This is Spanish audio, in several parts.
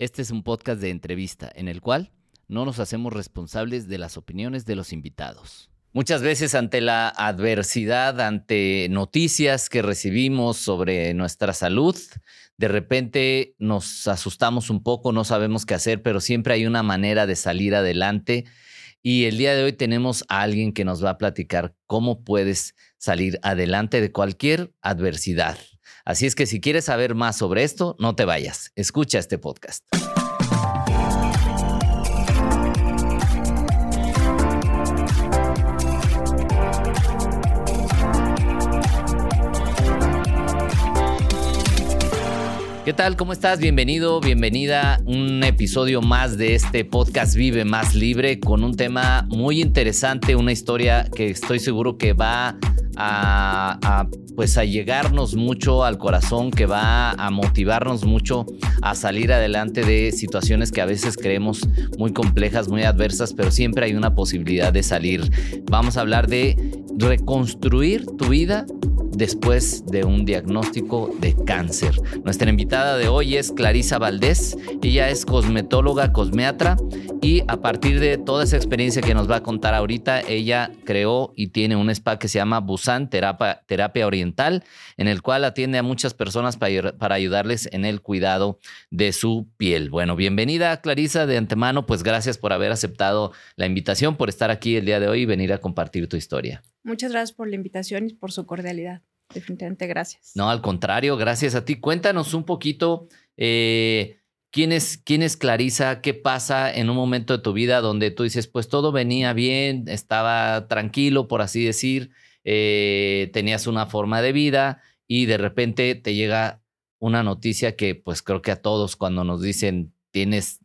Este es un podcast de entrevista en el cual no nos hacemos responsables de las opiniones de los invitados. Muchas veces ante la adversidad, ante noticias que recibimos sobre nuestra salud, de repente nos asustamos un poco, no sabemos qué hacer, pero siempre hay una manera de salir adelante. Y el día de hoy tenemos a alguien que nos va a platicar cómo puedes salir adelante de cualquier adversidad. Así es que si quieres saber más sobre esto, no te vayas. Escucha este podcast. ¿Qué tal? ¿Cómo estás? Bienvenido, bienvenida un episodio más de este podcast Vive Más Libre con un tema muy interesante, una historia que estoy seguro que va a, pues a llegarnos mucho al corazón, que va a motivarnos mucho a salir adelante de situaciones que a veces creemos muy complejas, muy adversas, pero siempre hay una posibilidad de salir. Vamos a hablar de reconstruir tu vida después de un diagnóstico de cáncer. Nuestra invitada de hoy es Clarisa Valdés. Ella es cosmetóloga, cosmeatra y a partir de toda esa experiencia que nos va a contar ahorita, ella creó y tiene un spa que se llama Busan Terapia, Terapia Oriental, en el cual atiende a muchas personas para, para ayudarles en el cuidado de su piel. Bueno, bienvenida Clarisa de antemano, pues gracias por haber aceptado la invitación, por estar aquí el día de hoy y venir a compartir tu historia. Muchas gracias por la invitación y por su cordialidad. Definitivamente gracias. No, al contrario, gracias a ti. Cuéntanos un poquito eh, ¿quién, es, quién es Clarisa, qué pasa en un momento de tu vida donde tú dices, pues todo venía bien, estaba tranquilo, por así decir, eh, tenías una forma de vida y de repente te llega una noticia que pues creo que a todos cuando nos dicen tienes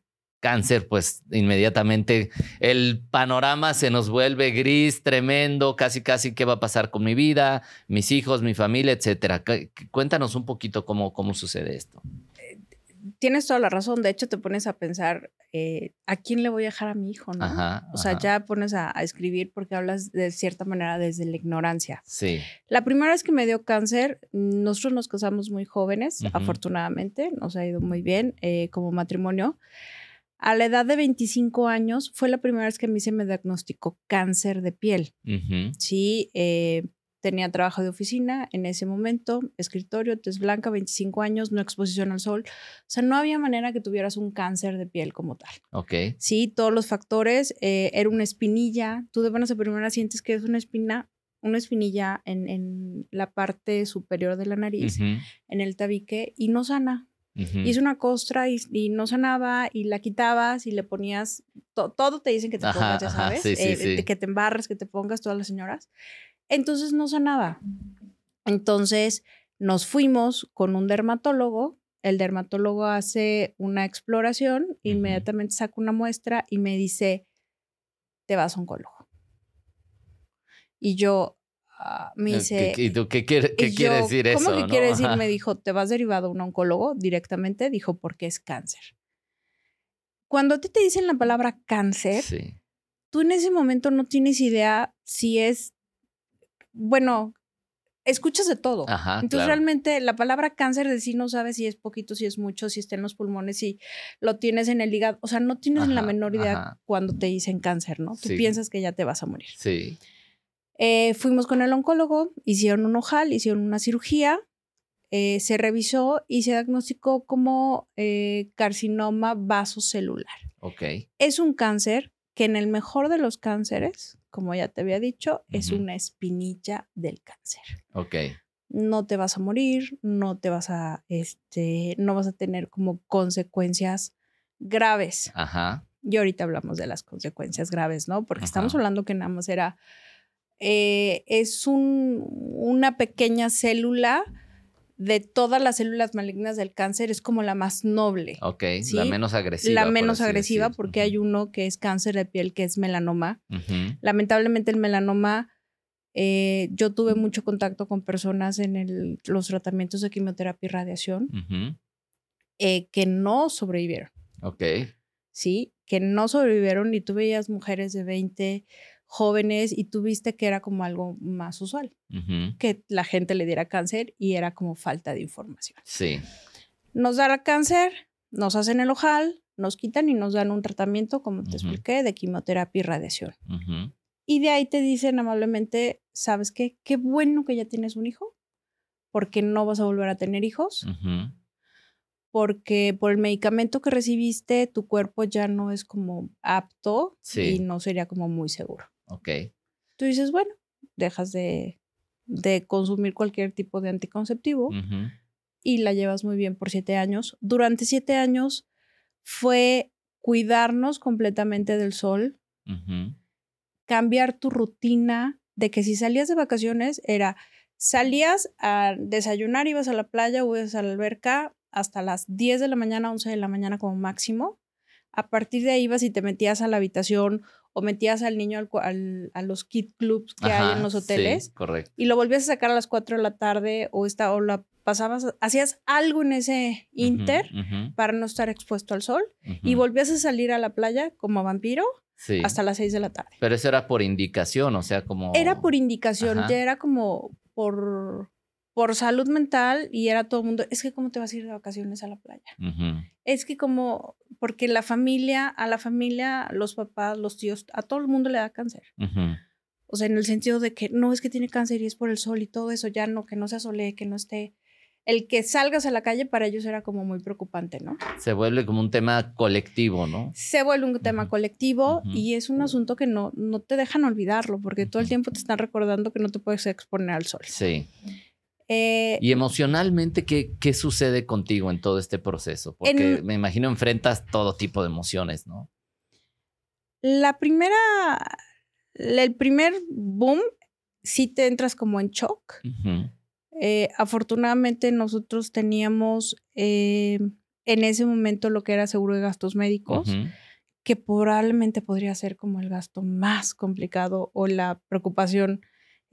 cáncer, pues inmediatamente el panorama se nos vuelve gris, tremendo, casi casi qué va a pasar con mi vida, mis hijos, mi familia, etcétera. Cuéntanos un poquito cómo, cómo sucede esto. Tienes toda la razón. De hecho, te pones a pensar eh, a quién le voy a dejar a mi hijo, ¿no? o sea, ya pones a, escribir porque hablas de cierta manera desde la ignorancia. Sí. La primera vez que me dio cáncer, nosotros nos casamos muy jóvenes, afortunadamente, nos ha ido muy bien eh, como matrimonio. A la edad de 25 años fue la primera vez que a mí se me diagnosticó cáncer de piel. Sí, eh, tenía trabajo de oficina en ese momento, escritorio, tez blanca, 25 años, no exposición al sol. O sea, no había manera que tuvieras un cáncer de piel como tal. Ok. Sí, todos los factores. Eh, era una espinilla. Tú de buenas a primera sientes que es una espina, una espinilla en, la parte superior de la nariz, en el tabique, y no sana. Y es una costra y, no sanaba y la quitabas y le ponías, todo te dicen que te pongas, ya sabes, eh, que te embarres, que te pongas todas las señoras. Entonces no sanaba. Entonces nos fuimos con un dermatólogo. El dermatólogo hace una exploración, inmediatamente saca una muestra y me dice, te vas a oncólogo. Y yo, me dice... ¿Y tú qué, quiere, decir eso? ¿Cómo que quiere decir? Me dijo, te vas derivado a un oncólogo directamente. Dijo, porque es cáncer. Cuando a ti te dicen la palabra cáncer, tú en ese momento no tienes idea si es, bueno, escuchas de todo. Entonces realmente la palabra cáncer de sí no sabes si es poquito, si es mucho, si está en los pulmones, si lo tienes en el hígado. O sea, no tienes la menor idea cuando te dicen cáncer, ¿no? Tú piensas que ya te vas a morir. Sí. Eh, fuimos con el oncólogo, hicieron un ojal, hicieron una cirugía, eh, se revisó y se diagnosticó como eh, carcinoma vasocelular. Ok. Es un cáncer que en el mejor de los cánceres, como ya te había dicho, es una espinilla del cáncer. Ok. No te vas a morir, no te vas a, este, no vas a tener como consecuencias graves. Ajá. Y ahorita hablamos de las consecuencias graves, ¿no? Porque estamos hablando que nada más era eh, es una pequeña célula de todas las células malignas del cáncer, es como la más noble. Ok, la menos agresiva. La menos agresiva porque hay uno que es cáncer de piel, que es melanoma. Lamentablemente el melanoma, eh, yo tuve mucho contacto con personas en los tratamientos de quimioterapia y radiación eh, que no sobrevivieron. Ok. Sí, que no sobrevivieron y tú veías mujeres de 20 jóvenes y tú viste que era como algo más usual, que la gente le diera cáncer y era como falta de información. Sí. Nos da cáncer, nos hacen el ojal, nos quitan y nos dan un tratamiento, como te expliqué, de quimioterapia y radiación. Y de ahí te dicen amablemente, ¿sabes qué? Qué bueno que ya tienes un hijo, porque no vas a volver a tener hijos, porque por el medicamento que recibiste, tu cuerpo ya no es como apto y no sería como muy seguro. Ok. Tú dices, bueno, dejas de, consumir cualquier tipo de anticonceptivo y la llevas muy bien por siete años. Durante siete años fue cuidarnos completamente del sol, cambiar tu rutina de que si salías de vacaciones era, salías a desayunar, ibas a la playa o ibas a la alberca hasta las 10 de la mañana, 11 de la mañana como máximo. A partir de ahí ibas y te metías a la habitación o metías al niño al, a los kid clubs que hay en los hoteles. correcto. Y lo volvías a sacar a las 4 de la tarde o, esta, o la pasabas, hacías algo en ese inter para no estar expuesto al sol y volvías a salir a la playa como vampiro hasta las 6 de la tarde. Pero eso era por indicación, o sea, como... Era por indicación, ya era como por, por salud mental y era todo el mundo, es que cómo te vas a ir de vacaciones a la playa. Es que como, porque la familia, a la familia, los papás, los tíos, a todo el mundo le da cáncer. O sea, en el sentido de que no es que tiene cáncer y es por el sol y todo eso, ya no, que no se asole, que no esté el que salgas a la calle para ellos era como muy preocupante, ¿no? Se vuelve como un tema colectivo, ¿no? Se vuelve un tema colectivo y es un asunto que no, no te dejan olvidarlo porque todo el tiempo te están recordando que no te puedes exponer al sol. Sí. Eh, y emocionalmente, ¿qué, ¿qué, sucede contigo en todo este proceso? Porque me imagino enfrentas todo tipo de emociones, ¿no? La primera, el primer boom, sí te entras como en shock. Eh, afortunadamente nosotros teníamos eh, en ese momento lo que era seguro de gastos médicos, que probablemente podría ser como el gasto más complicado o la preocupación,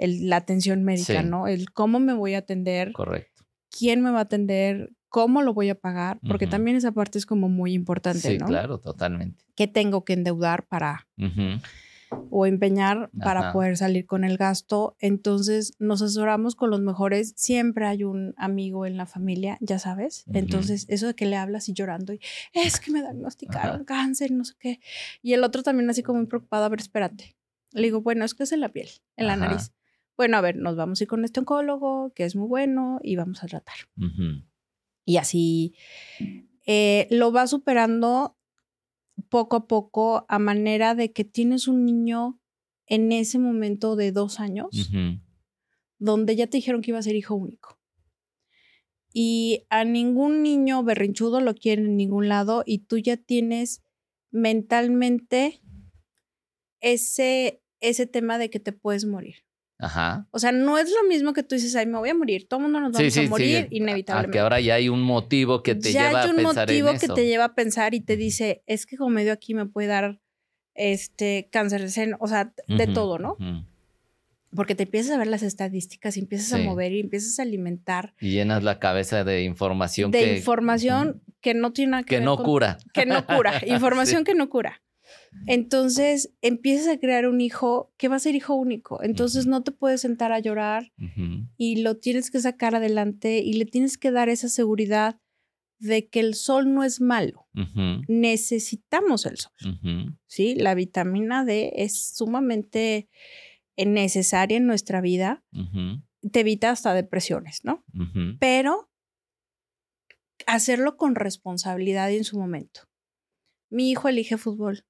la atención médica, ¿no? El cómo me voy a atender. Correcto. ¿Quién me va a atender? ¿Cómo lo voy a pagar? Porque también esa parte es como muy importante, sí, claro, totalmente. ¿Qué tengo que endeudar para o empeñar para poder salir con el gasto. Entonces nos asesoramos con los mejores. Siempre hay un amigo en la familia, ya sabes. Entonces eso de que le hablas y llorando y es que me diagnosticaron cáncer, no sé qué. Y el otro también así como muy preocupado, a ver, espérate. Le digo, bueno, es que es en la piel, en la nariz. Bueno, a ver, nos vamos a ir con este oncólogo, que es muy bueno, y vamos a tratar. Y así eh, lo va superando poco a poco a manera de que tienes un niño en ese momento de dos años, donde ya te dijeron que iba a ser hijo único. Y a ningún niño berrinchudo lo quiere en ningún lado y tú ya tienes mentalmente ese, ese tema de que te puedes morir. Ajá. O sea, no es lo mismo que tú dices, ay, me voy a morir, todo el mundo nos vamos a morir inevitablemente. que ahora ya hay un motivo que te lleva a pensar en eso. Ya hay un motivo que te lleva a pensar y te dice, es que como medio aquí me puede dar este cáncer de seno, o sea, de todo, ¿no? Porque te empiezas a ver las estadísticas y empiezas a mover y empiezas a alimentar. Y llenas la cabeza de información de que... información que no tiene nada que, que no cura. Que no cura. Información que no cura. Entonces empiezas a crear un hijo que va a ser hijo único. Entonces no te puedes sentar a llorar y lo tienes que sacar adelante y le tienes que dar esa seguridad de que el sol no es malo. Necesitamos el sol. ¿sí? La vitamina D es sumamente necesaria en nuestra vida. Te evita hasta depresiones, ¿no? Pero hacerlo con responsabilidad y en su momento. Mi hijo elige fútbol.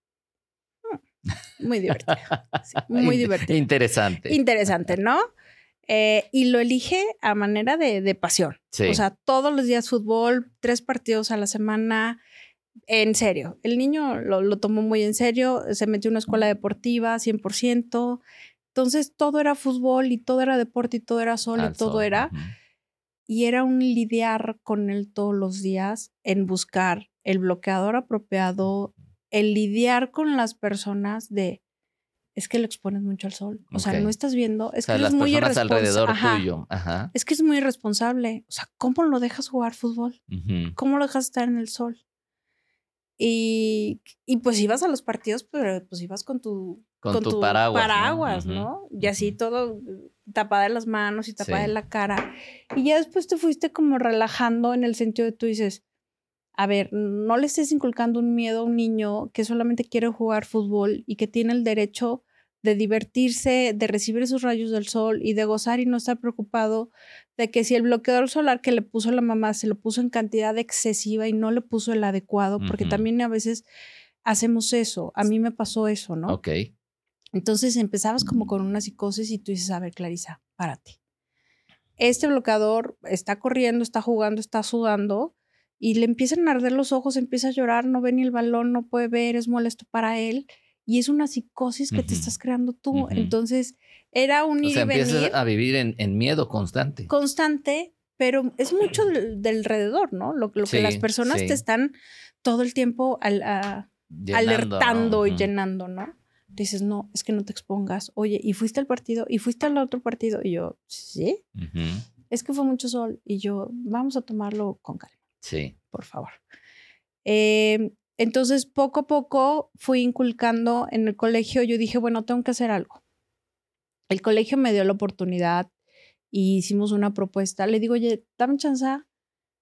Muy divertido. muy divertido. Interesante. Interesante, ¿no? Eh, y lo elige a manera de, pasión. O sea, todos los días fútbol, tres partidos a la semana, en serio. El niño lo, tomó muy en serio, se metió en una escuela deportiva 100%. Entonces, todo era fútbol y todo era deporte y todo era sol y todo era. Y era un lidiar con él todos los días en buscar el bloqueador apropiado, el lidiar con las personas de es que lo expones mucho al sol. O sea, no estás viendo, es que es muy irresponsable. alrededor tuyo. Es que es muy irresponsable. O sea, ¿cómo lo dejas jugar fútbol? ¿Cómo lo dejas estar en el sol? Y, y, pues ibas a los partidos, pero pues ibas con tu, con, tu, paraguas, ¿no? Y así todo tapada de las manos y tapada de la cara. Y ya después te fuiste como relajando en el sentido de tú dices, a ver, no le estés inculcando un miedo a un niño que solamente quiere jugar fútbol y que tiene el derecho de divertirse, de recibir esos rayos del sol y de gozar y no estar preocupado de que si el bloqueador solar que le puso la mamá se lo puso en cantidad excesiva y no le puso el adecuado, porque también a veces hacemos eso. A mí me pasó eso, ¿no? Ok. Entonces empezabas como con una psicosis y tú dices, a ver, Clarisa, párate. Este bloqueador está corriendo, está jugando, está sudando y le empiezan a arder los ojos, empieza a llorar, no ve ni el balón, no puede ver, es molesto para él y es una psicosis que te estás creando tú. Entonces, era un o sea, empiezas a vivir en, miedo constante. Constante, pero es mucho del, alrededor, ¿no? Lo, que las personas te están todo el tiempo alertando y llenando, ¿no? Dices, no, es que no te expongas. Oye, ¿y fuiste al partido? ¿Y fuiste al otro partido? Y yo, sí. Es que fue mucho sol. Y yo, vamos a tomarlo con calma. Sí. Por favor. Eh, entonces, poco a poco fui inculcando en el colegio, yo dije, bueno, tengo que hacer algo. El colegio me dio la oportunidad y hicimos una propuesta. Le digo, oye, dame chance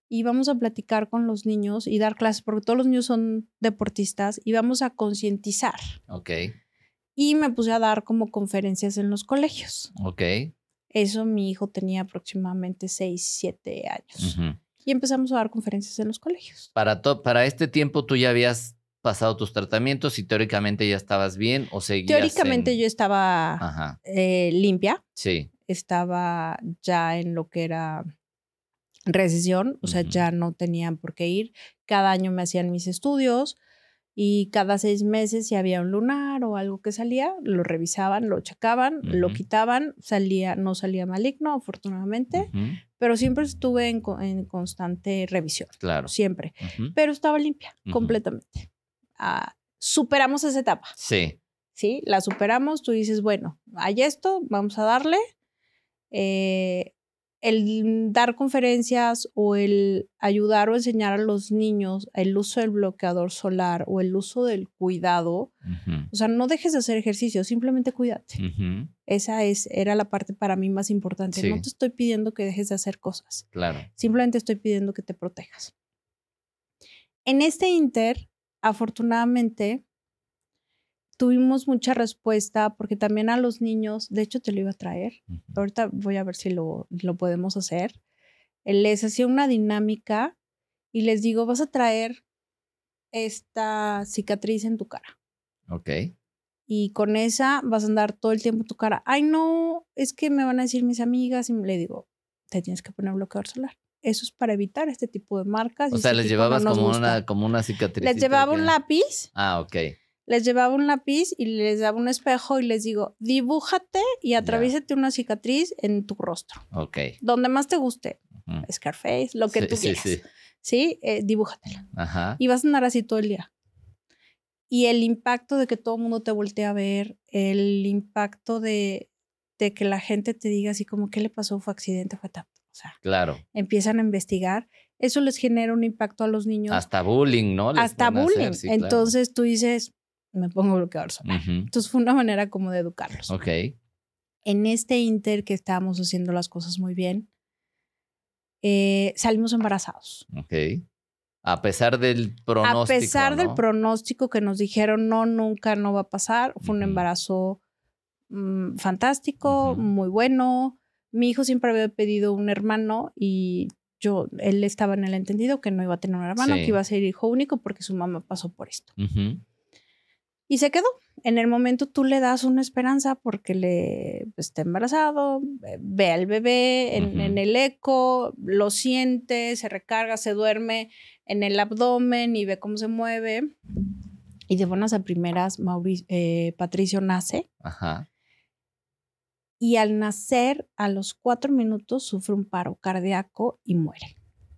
y vamos a platicar con los niños y dar clases, porque todos los niños son deportistas y vamos a concientizar. Ok. Y me puse a dar como conferencias en los colegios. Ok. Eso mi hijo tenía aproximadamente 6, 7 años y empezamos a dar conferencias en los colegios. Para, para este tiempo tú ya habías pasado tus tratamientos y teóricamente ya estabas bien o seguías Teóricamente yo estaba eh, limpia. Sí. Estaba ya en lo que era recesión, o sea, ya no tenían por qué ir. Cada año me hacían mis estudios y cada seis meses si había un lunar o algo que salía, lo revisaban, lo checaban, lo quitaban, salía, no salía maligno, afortunadamente, pero siempre estuve en, constante revisión. Claro. Siempre. Pero estaba limpia, completamente. Ah, superamos esa etapa. Sí. Sí, la superamos, tú dices, bueno, hay esto, vamos a darle. Eh, el dar conferencias o el ayudar o enseñar a los niños el uso del bloqueador solar o el uso del cuidado, o sea, no dejes de hacer ejercicio, simplemente cuídate. Esa es, era la parte para mí más importante. No te estoy pidiendo que dejes de hacer cosas. Claro. Simplemente estoy pidiendo que te protejas. En este inter, afortunadamente, tuvimos mucha respuesta porque también a los niños, de hecho te lo iba a traer, ahorita voy a ver si lo, lo podemos hacer, les hacía una dinámica y les digo, vas a traer esta cicatriz en tu cara. Ok. Y con esa vas a andar todo el tiempo en tu cara. Ay, no, es que me van a decir mis amigas y le digo, te tienes que poner bloqueador solar. Eso es para evitar este tipo de marcas. O sea, les llevabas como, una, como una cicatriz. Les llevaba un lápiz. Ah, ok les llevaba un lápiz y les daba un espejo y les digo, dibújate y atraviésate una cicatriz en tu rostro. Ok. Donde más te guste. Scarface, lo que tú quieras. Sí, sí. ¿Sí? Eh, dibújatela. Ajá. Y vas a andar así todo el día. Y el impacto de que todo el mundo te voltee a ver, el impacto de, de que la gente te diga así como, ¿qué le pasó? ¿Fue accidente? ¿Fue tanto? O sea, claro. empiezan a investigar. Eso les genera un impacto a los niños. Hasta bullying, ¿no? Hasta bullying. Entonces tú dices, me pongo bloqueador solar. Entonces fue una manera como de educarlos. Ok. En este inter que estábamos haciendo las cosas muy bien, eh, salimos embarazados. Ok. A pesar del pronóstico. A pesar del pronóstico que nos dijeron, no, nunca, no va a pasar. Fue un embarazo mm, fantástico, muy bueno. Mi hijo siempre había pedido un hermano y yo, él estaba en el entendido que no iba a tener un hermano, que iba a ser hijo único porque su mamá pasó por esto. Y se quedó. En el momento tú le das una esperanza porque le pues, está embarazado, ve al bebé en, el eco, lo siente, se recarga, se duerme en el abdomen y ve cómo se mueve. Y de buenas a primeras, eh, Patricio nace. Ajá. Y al nacer, a los cuatro minutos, sufre un paro cardíaco y muere.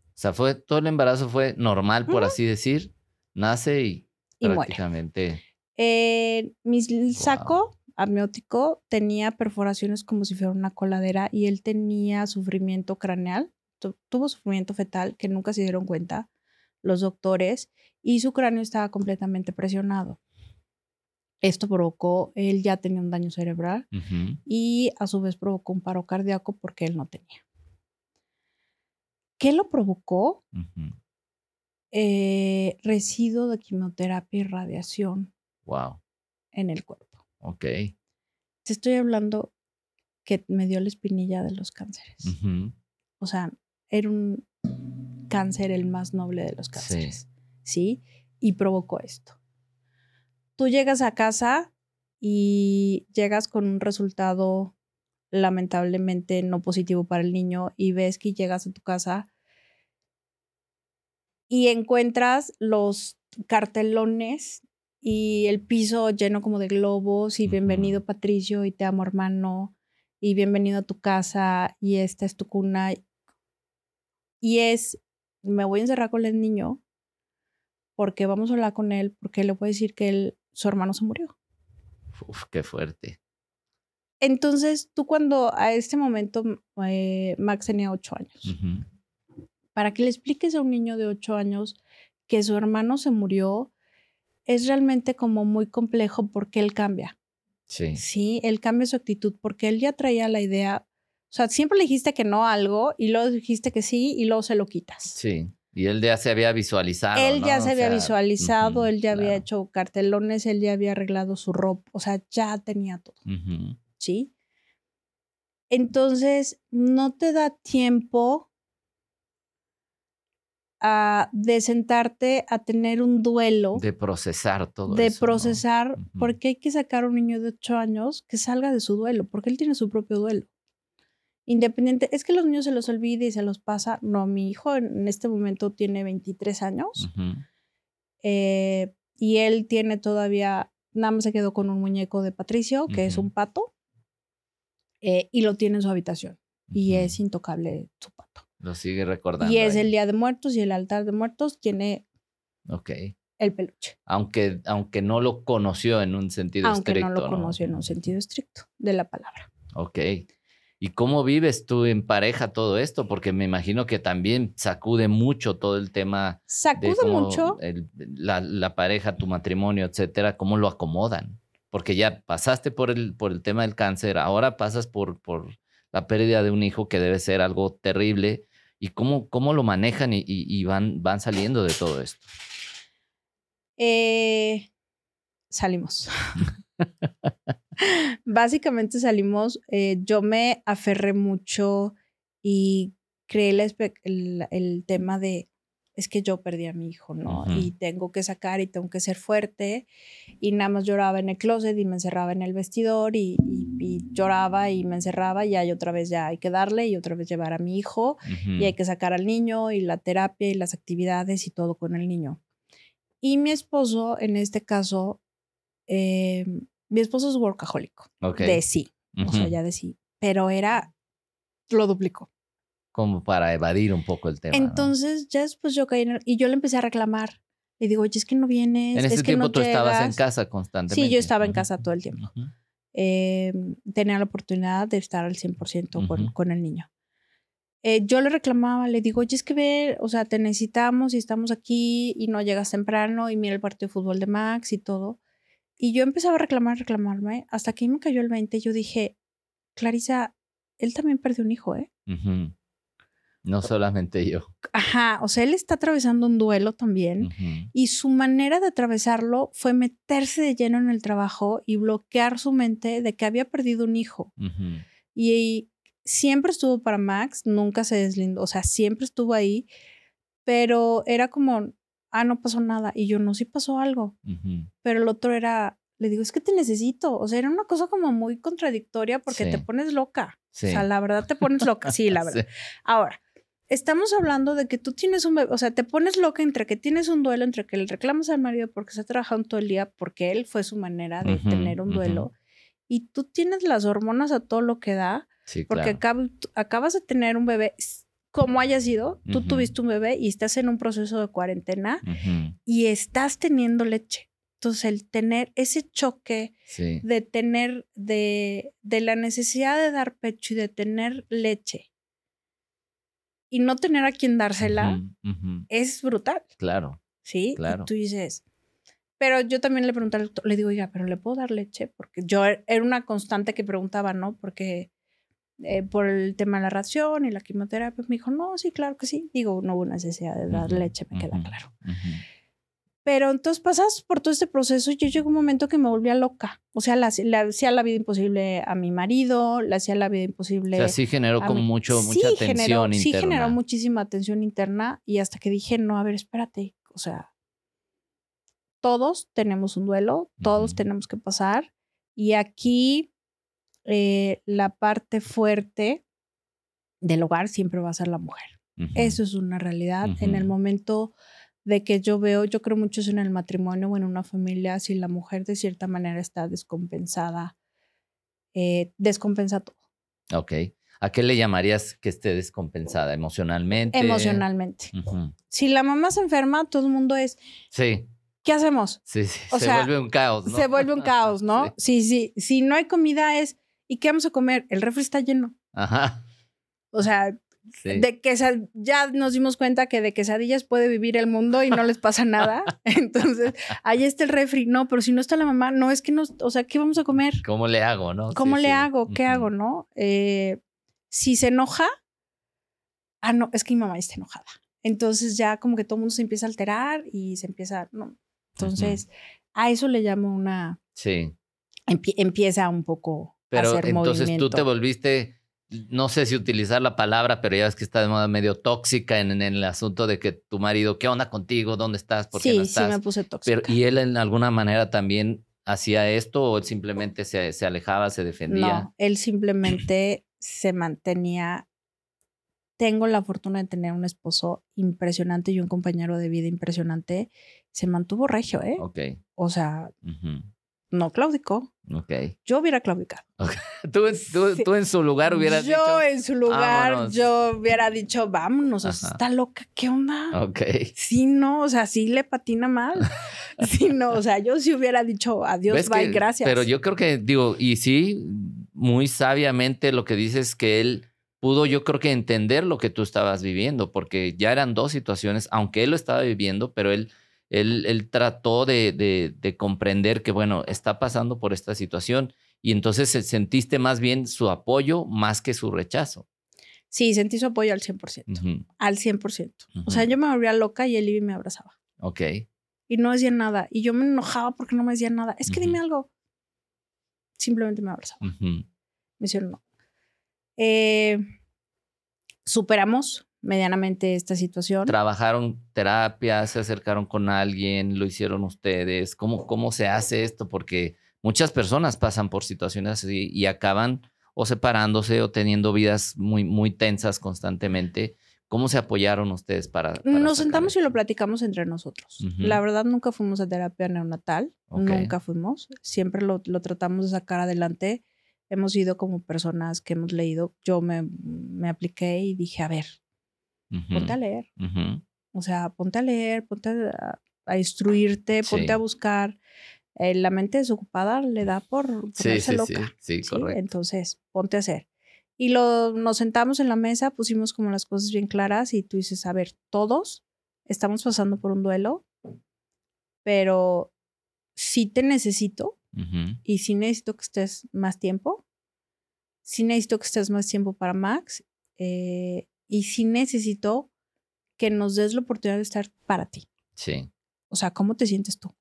O sea, fue, todo el embarazo fue normal, por así decir. Nace y, y prácticamente. Eh, mi saco amniótico tenía perforaciones como si fuera una coladera y él tenía sufrimiento craneal, tuvo sufrimiento fetal que nunca se dieron cuenta los doctores y su cráneo estaba completamente presionado. Esto provocó, él ya tenía un daño cerebral y a su vez provocó un paro cardíaco porque él no tenía. ¿Qué lo provocó? eh, residuo de quimioterapia y radiación. Wow. En el cuerpo. Ok. Te estoy hablando que me dio la espinilla de los cánceres. O sea, era un cáncer el más noble de los cánceres. Sí. Y provocó esto. Tú llegas a casa y llegas con un resultado lamentablemente no positivo para el niño y ves que llegas a tu casa y encuentras los cartelones y el piso lleno como de globos y bienvenido Patricio y te amo hermano y bienvenido a tu casa y esta es tu cuna. Y es, me voy a encerrar con el niño porque vamos a hablar con él, porque le voy a decir que él, su hermano se murió. Uf, qué fuerte. Entonces, tú cuando a este momento eh, Max tenía ocho años, para que le expliques a un niño de ocho años que su hermano se murió, es realmente como muy complejo porque él cambia. Sí. Sí, él cambia su actitud porque él ya traía la idea, o sea, siempre le dijiste que no a algo y luego dijiste que sí y luego se lo quitas. Sí. Y él ya se había visualizado. Él ya se había visualizado, él ya había hecho cartelones, él ya había arreglado su ropa, o sea, ya tenía todo. ¿Sí? Entonces, no te da tiempo de sentarte a tener un duelo. De procesar todo de eso. De procesar, porque hay que sacar a un niño de 8 años que salga de su duelo, porque él tiene su propio duelo. Independiente, es que los niños se los olvida y se los pasa. No, mi hijo en este momento tiene 23 años eh, y él tiene todavía, nada más se quedó con un muñeco de Patricio, que es un pato, eh, y lo tiene en su habitación. Y es intocable su pato. Lo sigue recordando. Y es el Día de Muertos y el altar de muertos tiene el peluche. Aunque, aunque no lo conoció en un sentido estricto. Aunque no lo conoció en un sentido estricto de la palabra. Ok. ¿Y cómo vives tú en pareja todo esto? Porque me imagino que también sacude mucho todo el tema. Sacude mucho. la, pareja, tu matrimonio, etcétera, cómo lo acomodan. Porque ya pasaste por el, por el tema del cáncer, ahora pasas por, por la pérdida de un hijo que debe ser algo terrible y cómo, cómo lo manejan y, van, van saliendo de todo esto. Eh, salimos. Básicamente salimos, eh, yo me aferré mucho y creé el, el, tema de, es que yo perdí a mi hijo, ¿no? Y tengo que sacar y tengo que ser fuerte. Y nada más lloraba en el closet y me encerraba en el vestidor y, lloraba y me encerraba y hay otra vez ya hay que darle y otra vez llevar a mi hijo y hay que sacar al niño y la terapia y las actividades y todo con el niño. Y mi esposo, en este caso, eh, mi esposo es workahólico. De sí. O sea, ya de sí. Pero era, lo duplicó como para evadir un poco el tema. Entonces, ya después yo caí en y yo le empecé a reclamar. Le digo, oye, es que no vienes. En ese tiempo tú estabas en casa constantemente. Sí, yo estaba en casa todo el tiempo. Em, tenía la oportunidad de estar al 100% con, con, el niño. Eh, yo le reclamaba, le digo, oye, es que ve, o sea, te necesitamos y estamos aquí y no llegas temprano y mira el partido de fútbol de Max y todo. Y yo empezaba a reclamar, reclamarme, hasta que me cayó el 20 y yo dije, Clarisa, él también perdió un hijo, ¿eh? No solamente yo. Ajá, o sea, él está atravesando un duelo también y su manera de atravesarlo fue meterse de lleno en el trabajo y bloquear su mente de que había perdido un hijo. y, siempre estuvo para Max, nunca se deslindó, o sea, siempre estuvo ahí, pero era como, ah, no pasó nada. Y yo, no, sí pasó algo. Pero el otro era, le digo, es que te necesito. O sea, era una cosa como muy contradictoria porque te pones loca. O sea, la verdad te pones loca. Sí, la verdad. Ahora, estamos hablando de que tú tienes un bebé, o sea, te pones loca entre que tienes un duelo, entre que le reclamas al marido porque se ha trabajado todo el día, porque él fue su manera de tener un duelo, y tú tienes las hormonas a todo lo que da, porque acabas de tener un bebé, como haya sido, tú tuviste un bebé y estás en un proceso de cuarentena y estás teniendo leche. Entonces, el tener ese choque de tener, de, de la necesidad de dar pecho y de tener leche y no tener a quien dársela es brutal. Claro. Sí, claro. Y tú dices, pero yo también le pregunté al doctor, le digo, oiga, pero ¿le puedo dar leche? Porque yo er, era una constante que preguntaba, ¿no? Porque eh, por el tema de la ración y la quimioterapia. Me dijo, no, sí, claro que sí. Digo, no hubo necesidad de dar leche, me queda claro. Pero entonces pasas por todo este proceso y yo llegó un momento que me volvía loca. O sea, le hacía la vida imposible a mi marido, le hacía la vida imposible. O sea, sí generó como mucho, mucha tensión interna. Sí generó muchísima tensión interna y hasta que dije, no, a ver, espérate. O sea, todos tenemos un duelo, todos tenemos que pasar. Y aquí eh, la parte fuerte del hogar siempre va a ser la mujer. Eso es una realidad. En el momento de que yo veo, yo creo mucho en el matrimonio o en una familia, si la mujer de cierta manera está descompensada, eh, descompensa todo. Ok. ¿A qué le llamarías que esté descompensada? ¿Emocionalmente? Emocionalmente. Si la mamá se enferma, todo el mundo es. Sí. ¿Qué hacemos? Sí, sí. se vuelve un caos, ¿no? Se vuelve un caos, ¿no? Sí. sí, sí. Si no hay comida es. ¿Y qué vamos a comer? El refri está lleno. Ajá. O sea, de que ya nos dimos cuenta que de quesadillas puede vivir el mundo y no les pasa nada. Entonces, ahí está el refri. No, pero si no está la mamá, no es que nos, o sea, ¿qué vamos a comer? ¿Cómo le hago, no? ¿Cómo le hago? ¿Qué hago, no? Eh, si se enoja, ah, no, es que mi mamá está enojada. Entonces ya como que todo el mundo se empieza a alterar y se empieza, no. Entonces, a eso le llamo una... Sí. empieza un poco pero a hacer entonces tú te volviste no sé si utilizar la palabra, pero ya ves que está de moda medio tóxica en, el asunto de que tu marido, ¿qué onda contigo? ¿Dónde estás? ¿Por qué no estás? Sí, me puse tóxica. Pero, ¿Y él en alguna manera también hacía esto o él simplemente se, se alejaba, se defendía? No, él simplemente se mantenía. Tengo la fortuna de tener un esposo impresionante y un compañero de vida impresionante. Se mantuvo regio, ¿eh? Ok. O sea, no claudicó. Ok. Yo hubiera claudicado. ¿Tú, tú, en su lugar hubieras yo dicho. Yo en su lugar, yo hubiera dicho, vámonos, está loca, ¿qué onda? Ok. Sí, no, o sea, sí le patina mal. sí, no, o sea, yo sí hubiera dicho adiós, bye, gracias. Pero yo creo que, digo, y sí, muy sabiamente lo que dices es que él pudo, yo creo que entender lo que tú estabas viviendo, porque ya eran dos situaciones, aunque él lo estaba viviendo, pero él él, trató de, comprender que, bueno, está pasando por esta situación y entonces sentiste más bien su apoyo más que su rechazo. Sí, sentí su apoyo al 100%, al 100%. O sea, yo me volvía loca y él y me abrazaba. Ok. Y no decía nada. Y yo me enojaba porque no me decía nada. Es que dime algo. Simplemente me abrazaba. Me hicieron no. Eh, superamos medianamente esta situación. ¿Trabajaron terapia? ¿Se acercaron con alguien? ¿Lo hicieron ustedes? ¿Cómo, cómo se hace esto? Porque muchas personas pasan por situaciones así y acaban o separándose o teniendo vidas muy, muy tensas constantemente. ¿Cómo se apoyaron ustedes para...? Nos sentamos y lo platicamos entre nosotros. La verdad, nunca fuimos a terapia neonatal. Nunca fuimos. Siempre lo, lo, tratamos de sacar adelante. Hemos ido como personas que hemos leído. Yo me, me apliqué y dije, a ver, ponte a leer. O sea, ponte a leer, ponte a, instruirte, ponte a buscar. Eh, la mente desocupada le da por ponerse sí, loca. Sí, sí, correcto. Entonces, ponte a hacer. Y lo, nos sentamos en la mesa, pusimos como las cosas bien claras y tú dices, a ver, todos estamos pasando por un duelo, pero sí te necesito y sí necesito que estés más tiempo, sí necesito que estés más tiempo para Max eh, y sí necesito que nos des la oportunidad de estar para ti. Sí. O sea, ¿cómo te sientes tú?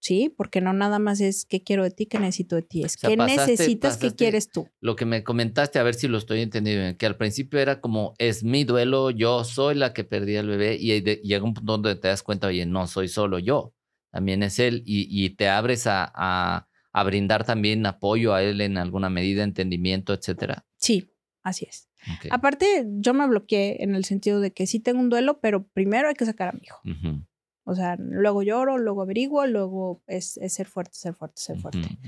Sí, porque no nada más es qué quiero de ti, qué necesito de ti, es qué necesitas, qué quieres tú. Lo que me comentaste, a ver si lo estoy entendiendo, que al principio era como, es mi duelo, yo soy la que perdí al bebé y llega un punto donde te das cuenta, oye, no soy solo yo, también es él y, te abres a, a, brindar también apoyo a él en alguna medida, entendimiento, etcétera. Sí, así es. Aparte, yo me bloqueé en el sentido de que sí tengo un duelo, pero primero hay que sacar a mi hijo. O sea, luego lloro, luego averiguo, luego es, ser fuerte, ser fuerte, ser fuerte.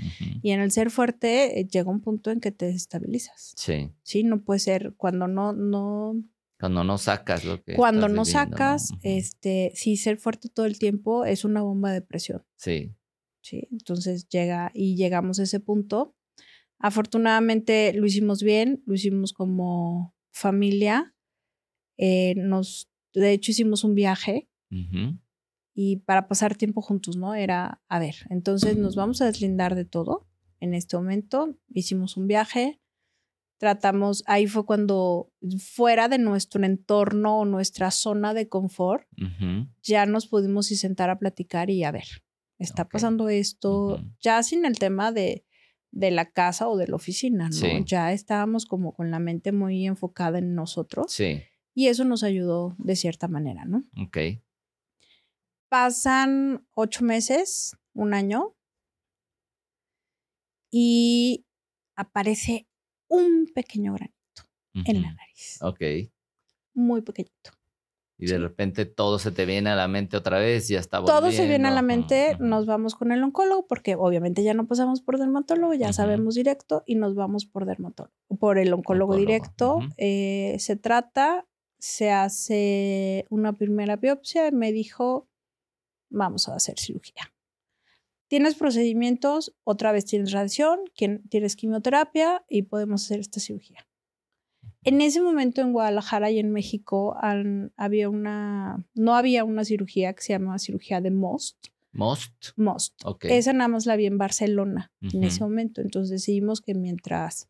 Y en el ser fuerte eh, llega un punto en que te desestabilizas. Sí. Sí, no puede ser cuando no, no. Cuando no sacas lo que. Cuando no sacas, este, sí, ser fuerte todo el tiempo es una bomba de presión. Sí. Sí, entonces llega y llegamos a ese punto Afortunadamente lo hicimos bien, lo hicimos como familia. Eh, nos, de hecho, hicimos un viaje y para pasar tiempo juntos, ¿no? Era, a ver, entonces nos vamos a deslindar de todo. En este momento hicimos un viaje, tratamos, ahí fue cuando fuera de nuestro entorno o nuestra zona de confort, ya nos pudimos sentar a platicar y a ver, está pasando esto, ya sin el tema de, de, la casa o de la oficina, ¿no? Ya estábamos como con la mente muy enfocada en nosotros. Sí. Y eso nos ayudó de cierta manera, ¿no? Ok. Pasan ocho meses, un año, y aparece un pequeño granito en la nariz. Ok. Muy pequeñito. Y de repente todo se te viene a la mente otra vez, ya está Todo se viene a la mente, nos vamos con el oncólogo, porque obviamente ya no pasamos por dermatólogo, ya sabemos directo, y nos vamos por dermatólogo, por el oncólogo, directo. Eh, se trata, se hace una primera biopsia y me dijo, vamos a hacer cirugía. Tienes procedimientos, otra vez tienes radiación, tienes quimioterapia y podemos hacer esta cirugía. En ese momento en Guadalajara y en México había una, no había una cirugía que se llamaba cirugía de MOST. MOST. MOST. Esa nada más la vi en Barcelona en ese momento. Entonces decidimos que mientras,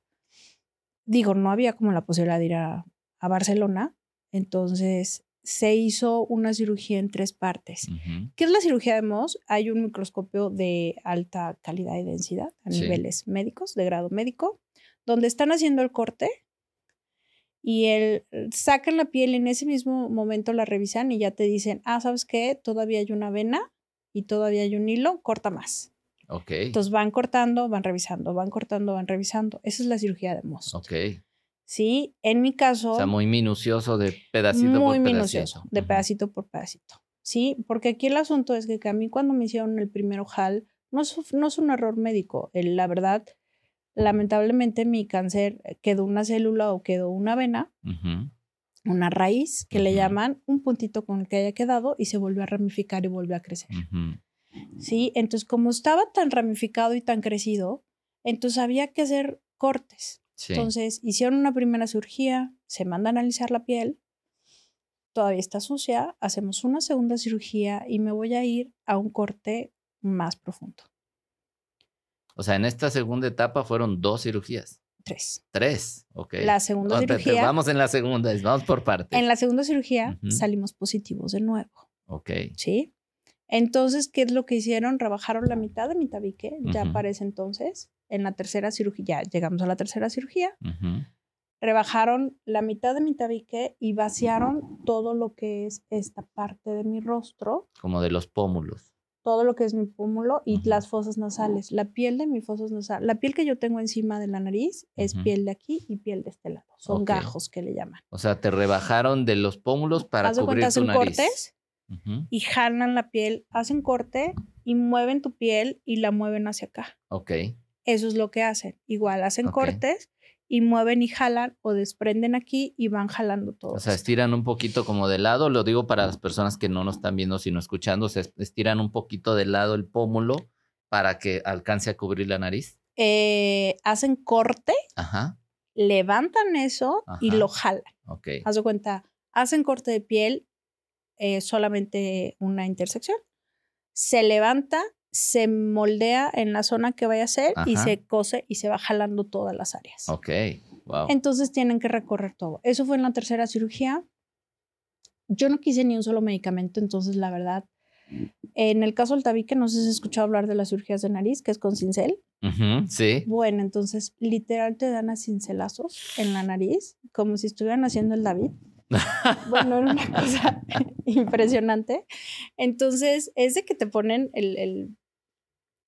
digo, no había como la posibilidad de ir a, a Barcelona, entonces se hizo una cirugía en tres partes. ¿Qué es la cirugía de Moss? Hay un microscopio de alta calidad y densidad a niveles médicos, de grado médico, donde están haciendo el corte y el, sacan la piel en ese mismo momento la revisan y ya te dicen, ah, ¿sabes qué? Todavía hay una vena y todavía hay un hilo, corta más. Ok. Entonces van cortando, van revisando, van cortando, van revisando. Esa es la cirugía de Moss. Ok. ¿sí? En mi caso... O sea, muy minucioso de pedacito por pedacito. Muy minucioso, de pedacito por pedacito, ¿sí? Porque aquí el asunto es que, a mí cuando me hicieron el primer ojal, no es, no es un error médico, la verdad, lamentablemente mi cáncer quedó una célula o quedó una vena, una raíz que le llaman, un puntito con el que haya quedado y se volvió a ramificar y volvió a crecer. ¿Sí? Entonces, como estaba tan ramificado y tan crecido, entonces había que hacer cortes. Entonces, hicieron una primera cirugía, se manda a analizar la piel, todavía está sucia, hacemos una segunda cirugía y me voy a ir a un corte más profundo. O sea, en esta segunda etapa fueron dos cirugías. Tres. Tres, ok. La segunda cirugía. Vamos en la segunda, vamos por partes. En la segunda cirugía salimos positivos de nuevo. Ok. Sí. Entonces, ¿qué es lo que hicieron? Rebajaron la mitad de mi tabique, ya aparece entonces en la tercera cirugía, ya llegamos a la tercera cirugía, rebajaron la mitad de mi tabique y vaciaron todo lo que es esta parte de mi rostro. Como de los pómulos. Todo lo que es mi pómulo y las fosas nasales. La piel de mi fosas nasales, la piel que yo tengo encima de la nariz es piel de aquí y piel de este lado. Son gajos que le llaman. O sea, te rebajaron de los pómulos para cubrir tu nariz. cortes y jalan la piel, hacen corte y mueven tu piel y la mueven hacia acá. Ok. Eso es lo que hacen. Igual hacen cortes y mueven y jalan o desprenden aquí y van jalando todo. O sea, estiran un poquito como de lado, lo digo para las personas que no nos están viendo sino escuchando, se estiran un poquito de lado el pómulo para que alcance a cubrir la nariz. Eh, hacen corte, Ajá. levantan eso y lo jalan. Ok. Haz de cuenta, hacen corte de piel, eh, solamente una intersección, se levanta se moldea en la zona que vaya a ser y se cose y se va jalando todas las áreas. Ok, wow. Entonces tienen que recorrer todo. Eso fue en la tercera cirugía. Yo no quise ni un solo medicamento, entonces la verdad, en el caso del tabique, no sé si has escuchado hablar de las cirugías de nariz, que es con cincel. sí. Bueno, entonces literal te dan a cincelazos en la nariz, como si estuvieran haciendo el David. bueno, era una cosa impresionante. Entonces, es de que te ponen el,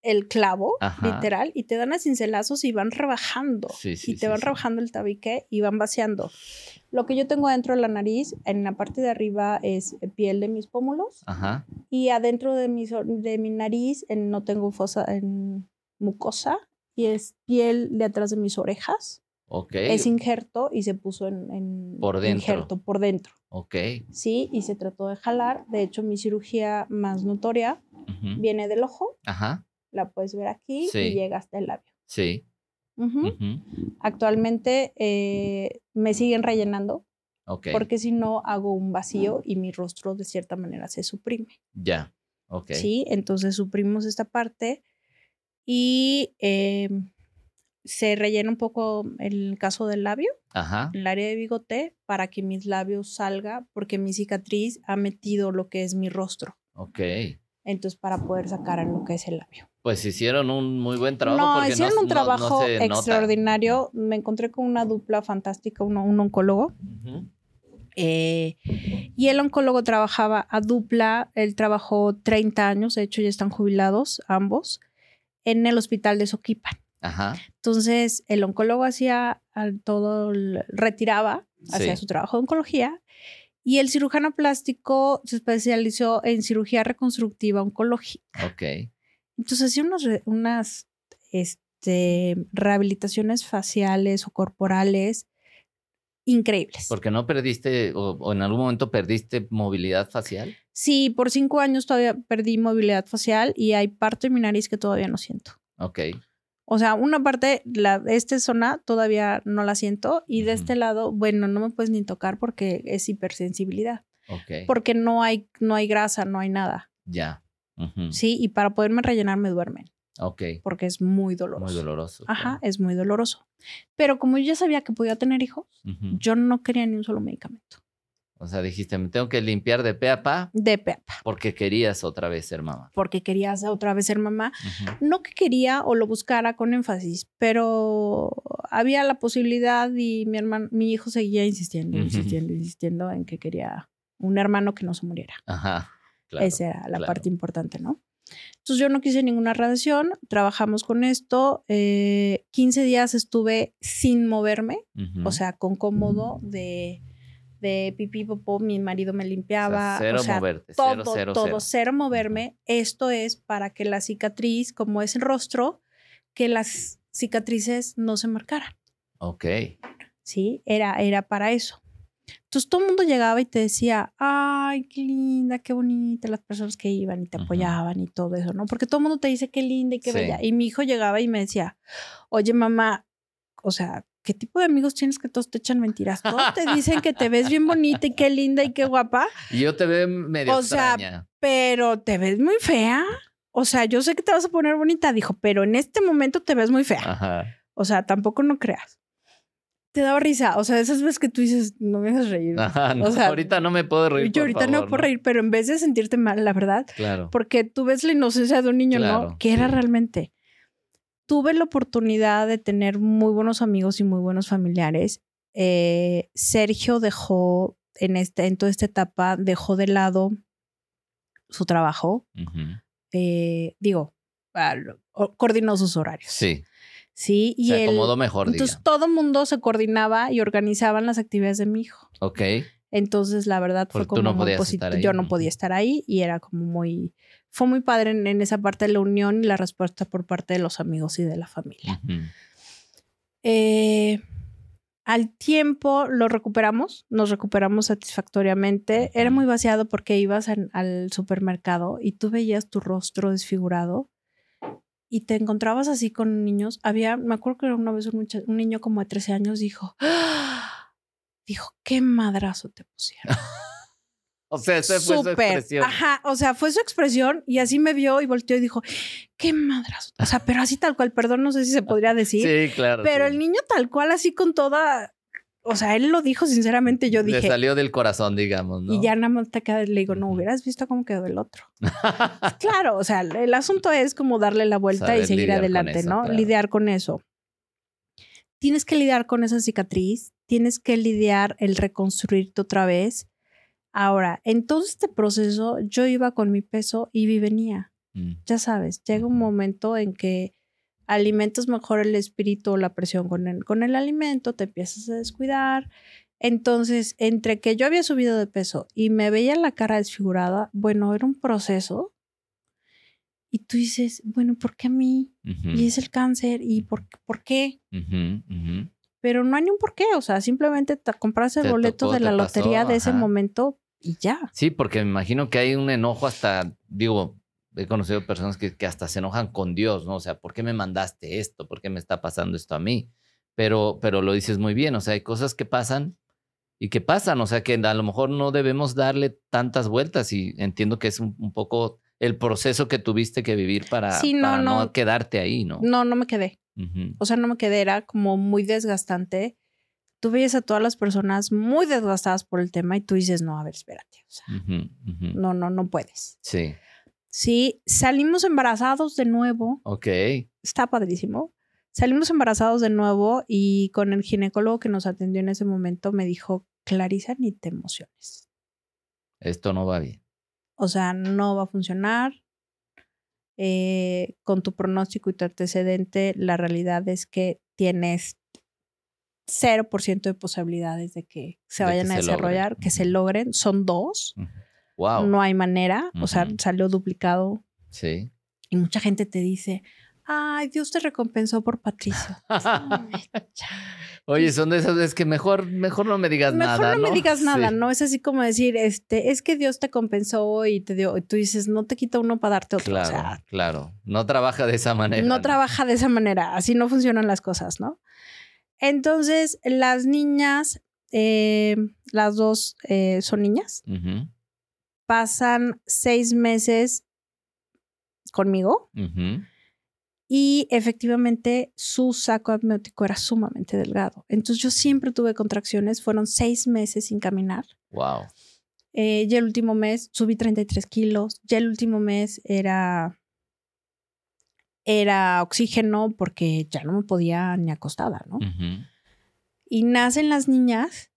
el clavo, literal, y te dan a cincelazos y van rebajando. y te van rebajando el tabique y van vaciando. Lo que yo tengo adentro de la nariz, en la parte de arriba es piel de mis pómulos. Y adentro de mi, de mi nariz no tengo fosa, en mucosa. Y es piel de atrás de mis orejas. Es injerto y se puso en, por dentro. injerto por dentro. Ok. Sí, y se trató de jalar. De hecho, mi cirugía más notoria viene del ojo. Ajá la puedes ver aquí y llega hasta el labio. Sí. Actualmente eh, me siguen rellenando. Porque si no hago un vacío y mi rostro de cierta manera se suprime. Ya. Ok. Sí, entonces suprimimos esta parte y em, se rellena un poco el caso del labio, Ajá. el área de bigote, para que mis labios salga, porque mi cicatriz ha metido lo que es mi rostro. Ok. Entonces, para poder sacar lo que es el labio. Pues hicieron un muy buen trabajo. No, porque hicieron no- un no- no trabajo nota. extraordinario. Me encontré con una dupla fantástica, uno- un oncólogo. Eh, y el oncólogo trabajaba a dupla. Él trabajó 30 años, de hecho ya están jubilados ambos, en el hospital de Soquipan. Ajá. Entonces, el oncólogo hacía al- todo, retiraba, hacía su trabajo de oncología. Y el cirujano plástico se especializó en cirugía reconstructiva oncológica. Ok. Entonces hacía unas, unas este, rehabilitaciones faciales o corporales increíbles. Porque no perdiste o, o en algún momento perdiste movilidad facial. Sí, por cinco años todavía perdí movilidad facial y hay parte de mi nariz que todavía no siento. Ok. O sea, una parte, la, esta zona todavía no la siento y de este lado, bueno, no me puedes ni tocar porque es hipersensibilidad, Ok. porque no hay, no hay grasa, no hay nada, Ya. ¿sí? Y para poderme rellenar me duermen Ok. porque es muy doloroso. Muy doloroso. Ajá, es muy doloroso. Pero como yo ya sabía que podía tener hijos, yo no quería ni un solo medicamento O sea, dijiste, me tengo que limpiar de pe a pa de PEPA, porque querías otra vez ser mamá. porque quería ser otra vez ser mamá. No que quería o lo buscara con énfasis, pero había la posibilidad y mi hermano, mi hijo seguía insistiendo, insistiendo, insistiendo en que quería un hermano que no se muriera. Ajá. Claro. Esa era la claro. parte importante, ¿no? Entonces yo no quise ninguna radiación, trabajamos con esto, eh, 15 días estuve sin moverme, o sea, con cómodo de, de pipí, popó, mi marido me O sea, limpiaba, cero o sea, moverte. todo, cero, cero, todo, cero. cero moverme. Esto es para que la cicatriz, como es el rostro, que las cicatrices no se marcaran, Ok. ¿sí? Era, era para eso. Entonces todo el mundo llegaba y te decía, ay, qué linda, qué bonita, las personas que iban y te apoyaban y todo eso, ¿no? Porque todo el mundo te dice qué linda y qué Sí. bella. Y mi hijo llegaba y me decía, oye, mamá, o sea, ¿qué tipo de amigos tienes que todos te echan mentiras? Todos te dicen que te ves bien bonita y qué linda y qué guapa, Y yo te veo medio O sea, pero te ves muy fea. O sea, yo sé que te vas a poner bonita, dijo, pero en este momento te ves muy fea. Ajá. O sea, tampoco no creas. Te daba risa. O sea, esas veces que tú dices, no me hagas reír. Ajá. no, sea, ahorita no me puedo reír. yo por ahorita no favor, puedo reír, pero en vez de sentirte mal, la verdad, Claro. porque tú ves la inocencia de un niño, Claro, ¿no? Que era sí. realmente. Tuve la oportunidad de tener muy buenos amigos y muy buenos familiares. Eh, Sergio dejó en, este, en toda esta etapa, dejó de lado su trabajo. Eh, digo, ah, coordinó sus horarios. Sí. Sí, y Se él- acomodó mejor, entonces diga. todo el mundo se coordinaba y organizaban las actividades de mi hijo. Ok. Entonces, la verdad fue Porque tú como no muy podías positivo. Yo no podía estar ahí y era como muy, fue muy padre en, en esa parte de la unión y la respuesta por parte de los amigos y de la familia. Eh, al tiempo lo recuperamos, nos recuperamos satisfactoriamente. Era muy vaciado porque ibas en- al supermercado y tú veías tu rostro desfigurado y te encontrabas así con niños. Había, me acuerdo que una vez un, un niño como de 13 años dijo, ¡Ah! dijo, qué madrazo te pusieron. O sea, esa fue su Súper. expresión. Ajá, o sea, fue su expresión y así me vio y volteó y dijo, qué madrazo. O sea, pero así tal cual, perdón, no sé si se podría decir. Sí, claro. Pero sí. el niño tal cual, así con toda. O sea, él lo dijo sinceramente, yo Le dije. salió del corazón, digamos, ¿no? Y ya nada más te queda, le digo, no hubieras visto cómo quedó el otro. claro, o sea, el asunto es como darle la vuelta Saber y seguir adelante, eso, ¿no? claro. Lidiar con eso. Tienes que lidiar con esa cicatriz, tienes que lidiar el reconstruirte otra vez. Ahora, en todo este proceso, yo iba con mi peso y y venía Mm. ya sabes, llega un momento en que alimentas mejor el espíritu o la presión con el, con el alimento, te empiezas a descuidar. Entonces, entre que yo había subido de peso y me veía la cara desfigurada, bueno, era un proceso. Y tú dices, bueno, ¿por qué a mí? Ujú. Y es el cáncer, ¿y por, por qué? Pero no hay ni un por qué, o sea, simplemente te compras el Te boleto tocó, de la pasó, lotería de ese ajá. momento y ya. Sí, porque me imagino que hay un enojo hasta, digo, he conocido personas que, que hasta se enojan con Dios, ¿no? O sea, ¿por qué me mandaste esto? ¿Por qué me está pasando esto a mí? Pero, pero lo dices muy bien, o sea, hay cosas que pasan y que pasan, o sea, que a lo mejor no debemos darle tantas vueltas y entiendo que es un, un poco el proceso que tuviste que vivir para, Sí, no, para no, no. quedarte ahí, ¿no? No, no me quedé. O sea, no me quedé, era como muy desgastante. Tú veías a todas las personas muy desgastadas por el tema y tú dices, no, a ver, espérate. O sea, no, no, no puedes. Sí. Sí, salimos embarazados de nuevo. Ok. Está padrísimo. Salimos embarazados de nuevo y con el ginecólogo que nos atendió en ese momento me dijo, Clarisa, ni te emociones. Esto no va bien. O sea, no va a funcionar. Eh, con tu pronóstico y tu antecedente, la realidad es que tienes 0% de posibilidades de que se vayan a desarrollar, que se logren. Son dos. Wow. No hay manera. O sea, salió duplicado. Sí. Y mucha gente te dice, ay, Dios te recompensó por Patricio. Oye, son de esas veces que mejor, mejor no me digas nada. Mejor no, me digas nada, ¿no? Es así como decir, este, es que Dios te compensó y te dio, y tú dices, no te quita uno para darte otro. Claro, claro. No trabaja de esa manera. No, trabaja de esa manera, así no funcionan las cosas, ¿no? Entonces, las niñas, eh, las dos eh, son niñas, pasan seis meses conmigo. Y efectivamente su saco amniótico era sumamente delgado. Entonces yo siempre tuve contracciones, fueron seis meses sin caminar. Wow. Eh, ya el último mes subí 33 kilos, ya el último mes era, era oxígeno porque ya no me podía ni acostada, ¿no? Y nacen las niñas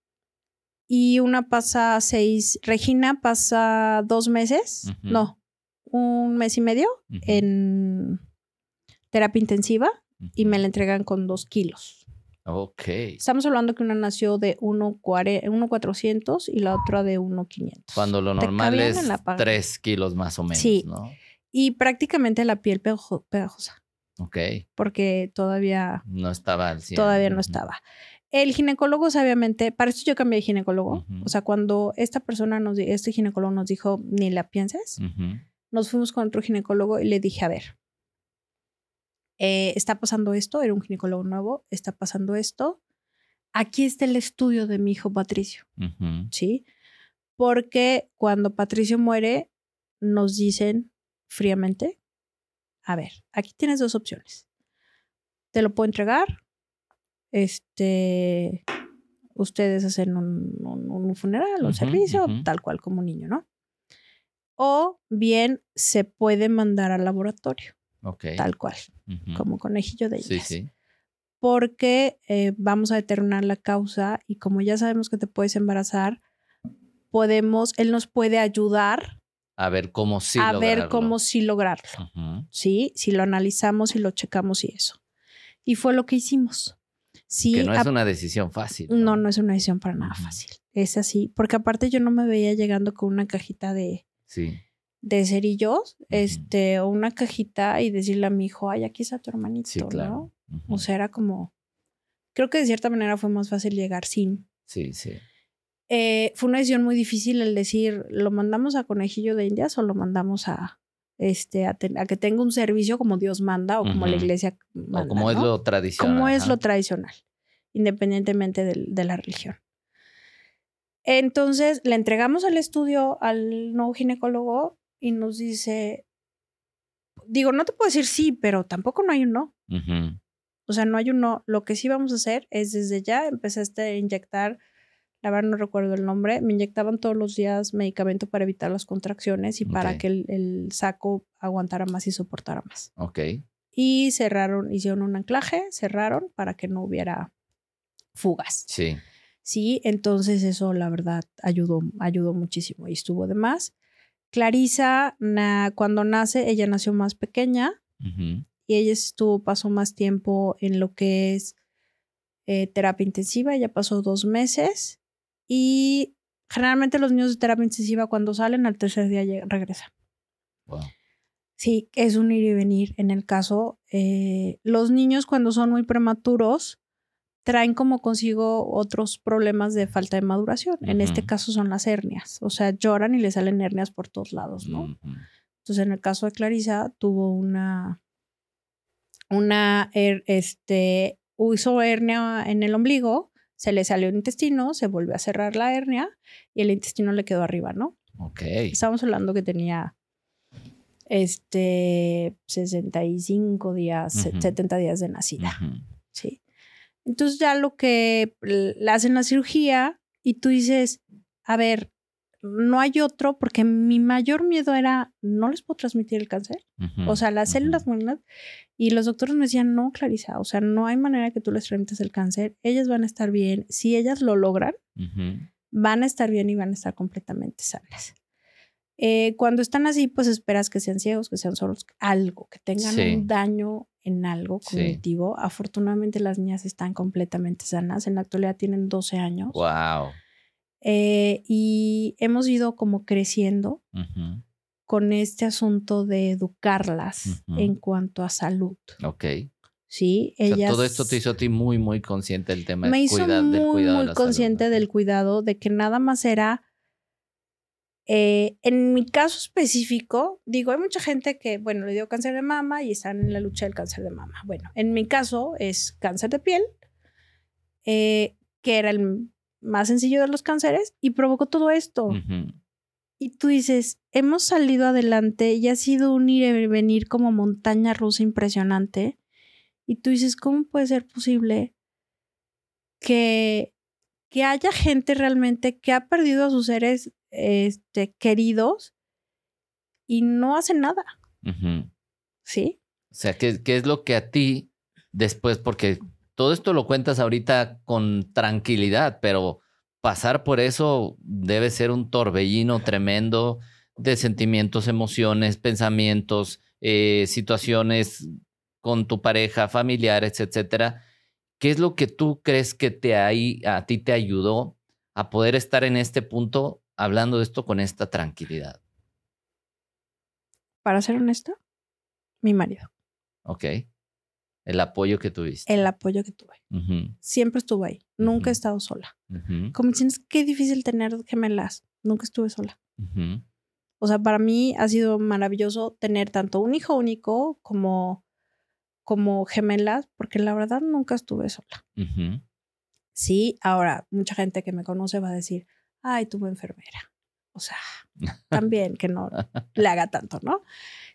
y una pasa seis, Regina pasa dos meses, no, un mes y medio en terapia intensiva y me la entregan con dos kilos. Ok. Estamos hablando que una nació de 1,400 y la otra de 1,500. Cuando lo normal es 3 kilos más o menos, sí. ¿no? Y prácticamente la piel pegajosa. Ok. Porque todavía... No estaba al Todavía no estaba. El ginecólogo, sabiamente, para esto yo cambié de ginecólogo. O sea, cuando esta persona nos, este ginecólogo nos dijo, ni la pienses, nos fuimos con otro ginecólogo y le dije, a ver, eh, está pasando esto, era un ginecólogo nuevo, está pasando esto. Aquí está el estudio de mi hijo Patricio, ¿sí? Porque cuando Patricio muere, nos dicen fríamente, a ver, aquí tienes dos opciones. Te lo puedo entregar, este, ustedes hacen un, funeral, un servicio, tal cual como un niño, ¿no? O bien se puede mandar al laboratorio. Tal cual, como conejillo de indias. Sí, sí. Porque eh, vamos a determinar la causa y como ya sabemos que te puedes embarazar, podemos, él nos puede ayudar a ver cómo sí a ver cómo sí lograrlo. Sí, si lo analizamos y lo checamos y eso. Y fue lo que hicimos. Sí, que no es una decisión fácil. ¿no? no, es una decisión para nada fácil. Es así, porque aparte yo no me veía llegando con una cajita de, sí de cerillos, este, o una cajita y decirle a mi hijo, ay, aquí está tu hermanito, sí, claro. ¿no? O sea, era como, creo que de cierta manera fue más fácil llegar sin. Sí, sí. Eh, fue una decisión muy difícil el decir, ¿lo mandamos a Conejillo de Indias o lo mandamos a, este, a, que tenga un servicio como Dios manda o como la iglesia manda? O como es lo tradicional. Como es lo tradicional, independientemente de, de la religión. Entonces le entregamos el estudio al nuevo ginecólogo y nos dice, digo, no te puedo decir sí, pero tampoco no hay un no. O sea, no hay un no. Lo que sí vamos a hacer es desde ya empezaste a inyectar, la verdad no recuerdo el nombre, me inyectaban todos los días medicamento para evitar las contracciones y para que el, saco aguantara más y soportara más. Ok. Y cerraron, hicieron un anclaje, cerraron para que no hubiera fugas. Sí. Sí, entonces eso la verdad ayudó, ayudó muchísimo y estuvo de más. Clarisa, cuando nace, ella nació más pequeña y ella estuvo, pasó más tiempo en lo que es eh, terapia intensiva. Ella pasó dos meses y generalmente los niños de terapia intensiva cuando salen al tercer día regresan. Sí, es un ir y venir. En el caso, eh, los niños cuando son muy prematuros, traen como consigo otros problemas de falta de maduración. En este caso son las hernias, o sea, lloran y le salen hernias por todos lados, ¿no? Entonces, en el caso de Clarisa, tuvo una, una, este, hizo hernia en el ombligo, se le salió el intestino, se volvió a cerrar la hernia y el intestino le quedó arriba, ¿no? Ok. Estamos hablando que tenía este, 65 días, 70 días de nacida. Sí. Entonces ya lo que le hacen la cirugía y tú dices, a ver, no hay otro porque mi mayor miedo era, no les puedo transmitir el cáncer. o sea, las células malignas. Y los doctores me decían, no, Clarisa, o sea, no hay manera que tú les transmitas el cáncer. Ellas van a estar bien. Si ellas lo logran, van a estar bien y van a estar completamente sanas. Eh, cuando están así, pues esperas que sean ciegos, que sean solos, algo, que tengan un daño en algo cognitivo. Afortunadamente las niñas están completamente sanas. En la actualidad tienen 12 años. Wow. Eh, y hemos ido como creciendo con este asunto de educarlas en cuanto a salud. Ok. Sí, ellas. todo esto te hizo a ti muy, muy consciente del tema me hizo muy, Muy consciente del cuidado, de que nada más era. Eh, en mi caso específico, digo, hay mucha gente que, bueno, le dio cáncer de mama y están en la lucha del cáncer de mama. Bueno, en mi caso es cáncer de piel, eh, que era el más sencillo de los cánceres y provocó todo esto. Y tú dices, hemos salido adelante y ha sido un ir y venir como montaña rusa impresionante. Y tú dices, ¿cómo puede ser posible que, que haya gente realmente que ha perdido a sus seres este, queridos y no hace nada? ¿Sí? O sea, ¿qué, ¿qué es lo que a ti después, porque todo esto lo cuentas ahorita con tranquilidad, pero pasar por eso debe ser un torbellino tremendo de sentimientos, emociones, pensamientos, eh, situaciones con tu pareja, familiares, etcétera. ¿Qué es lo que tú crees que te a ti te ayudó a poder estar en este punto hablando de esto con esta tranquilidad? Para ser honesta, mi marido. Ok. El apoyo que tuviste. El apoyo que tuve. Siempre estuve ahí. Nunca he estado sola. Como dices, qué difícil tener gemelas. Nunca estuve sola. O sea, para mí ha sido maravilloso tener tanto un hijo único como, como gemelas, porque la verdad nunca estuve sola. Sí, ahora mucha gente que me conoce va a decir, ay, tuve enfermera. O sea, también que no le haga tanto, ¿no?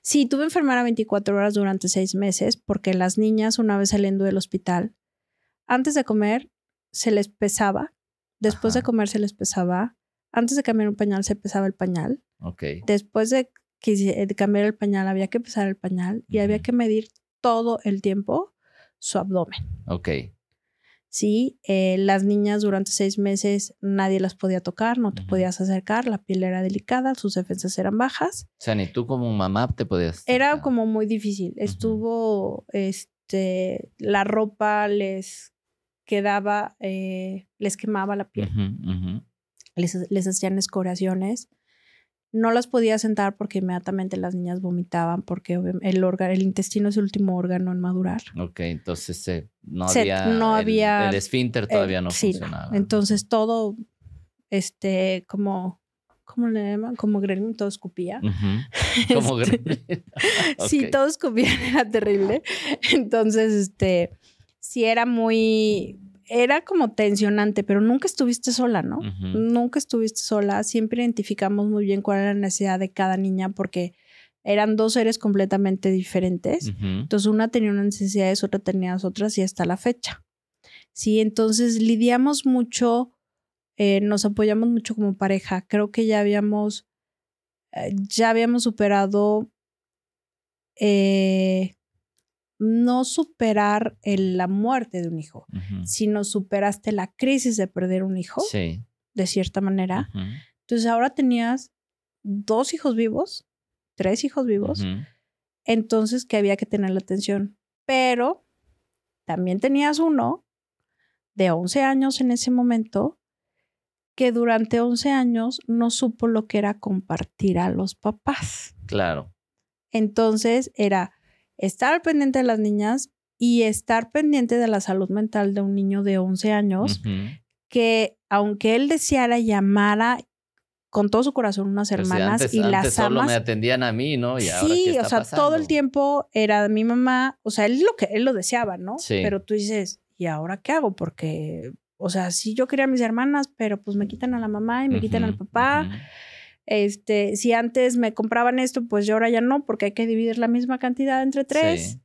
Sí, tuve enfermera 24 horas durante seis meses porque las niñas, una vez saliendo del hospital, antes de comer se les pesaba, después de comer se les pesaba, antes de cambiar un pañal se pesaba el pañal. Ok. Después de, cambiar el pañal había que pesar el pañal y había que medir todo el tiempo su abdomen. Ok. Sí, eh, las niñas durante seis meses nadie las podía tocar, no te podías acercar, la piel era delicada, sus defensas eran bajas. O sea, ni tú como mamá te podías. Era como muy difícil. Estuvo, este, la ropa les quedaba, eh, les quemaba la piel. Les, les hacían escoraciones no las podía sentar porque inmediatamente las niñas vomitaban porque el órgano, el intestino es el último órgano en madurar. Ok, entonces eh, no, había no el, había el esfínter todavía no funcionaba. entonces todo, este, como, ¿cómo le llaman? Como gremlin, todo escupía. Como este, gremlin. Sí, todo escupía, era terrible. Entonces, este, sí era muy, era como tensionante, pero nunca estuviste sola, ¿no? Nunca estuviste sola. Siempre identificamos muy bien cuál era la necesidad de cada niña porque eran dos seres completamente diferentes. Entonces, una tenía unas necesidades, otra tenía otras y hasta la fecha. Sí, entonces lidiamos mucho, eh, nos apoyamos mucho como pareja. Creo que ya habíamos, eh, ya habíamos superado eh, no superar la muerte de un hijo, sino superaste la crisis de perder un hijo, de cierta manera. Entonces ahora tenías dos hijos vivos, tres hijos vivos, entonces que había que tener la atención. Pero también tenías uno de 11 años en ese momento que durante 11 años no supo lo que era compartir a los papás. Claro. Entonces era estar pendiente de las niñas y estar pendiente de la salud mental de un niño de 11 años que aunque él deseara llamara con todo su corazón unas pues hermanas y las solo me atendían a mí, ¿no? sí, o sea, todo el tiempo era mi mamá, o sea, él lo que él lo deseaba, ¿no? Sí. Pero tú dices, ¿y ahora qué hago? Porque, o sea, sí yo quería a mis hermanas, pero pues me quitan a la mamá y me quitan al papá. Este, si antes me compraban esto, pues yo ahora ya no, porque hay que dividir la misma cantidad entre tres.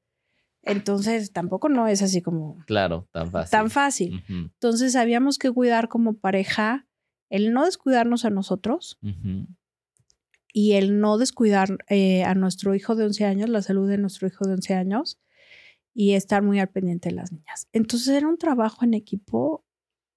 Entonces, tampoco no es así como... Claro, tan fácil. Tan fácil. Entonces, habíamos que cuidar como pareja el no descuidarnos a nosotros y el no descuidar eh, a nuestro hijo de 11 años, la salud de nuestro hijo de 11 años y estar muy al pendiente de las niñas. Entonces, era un trabajo en equipo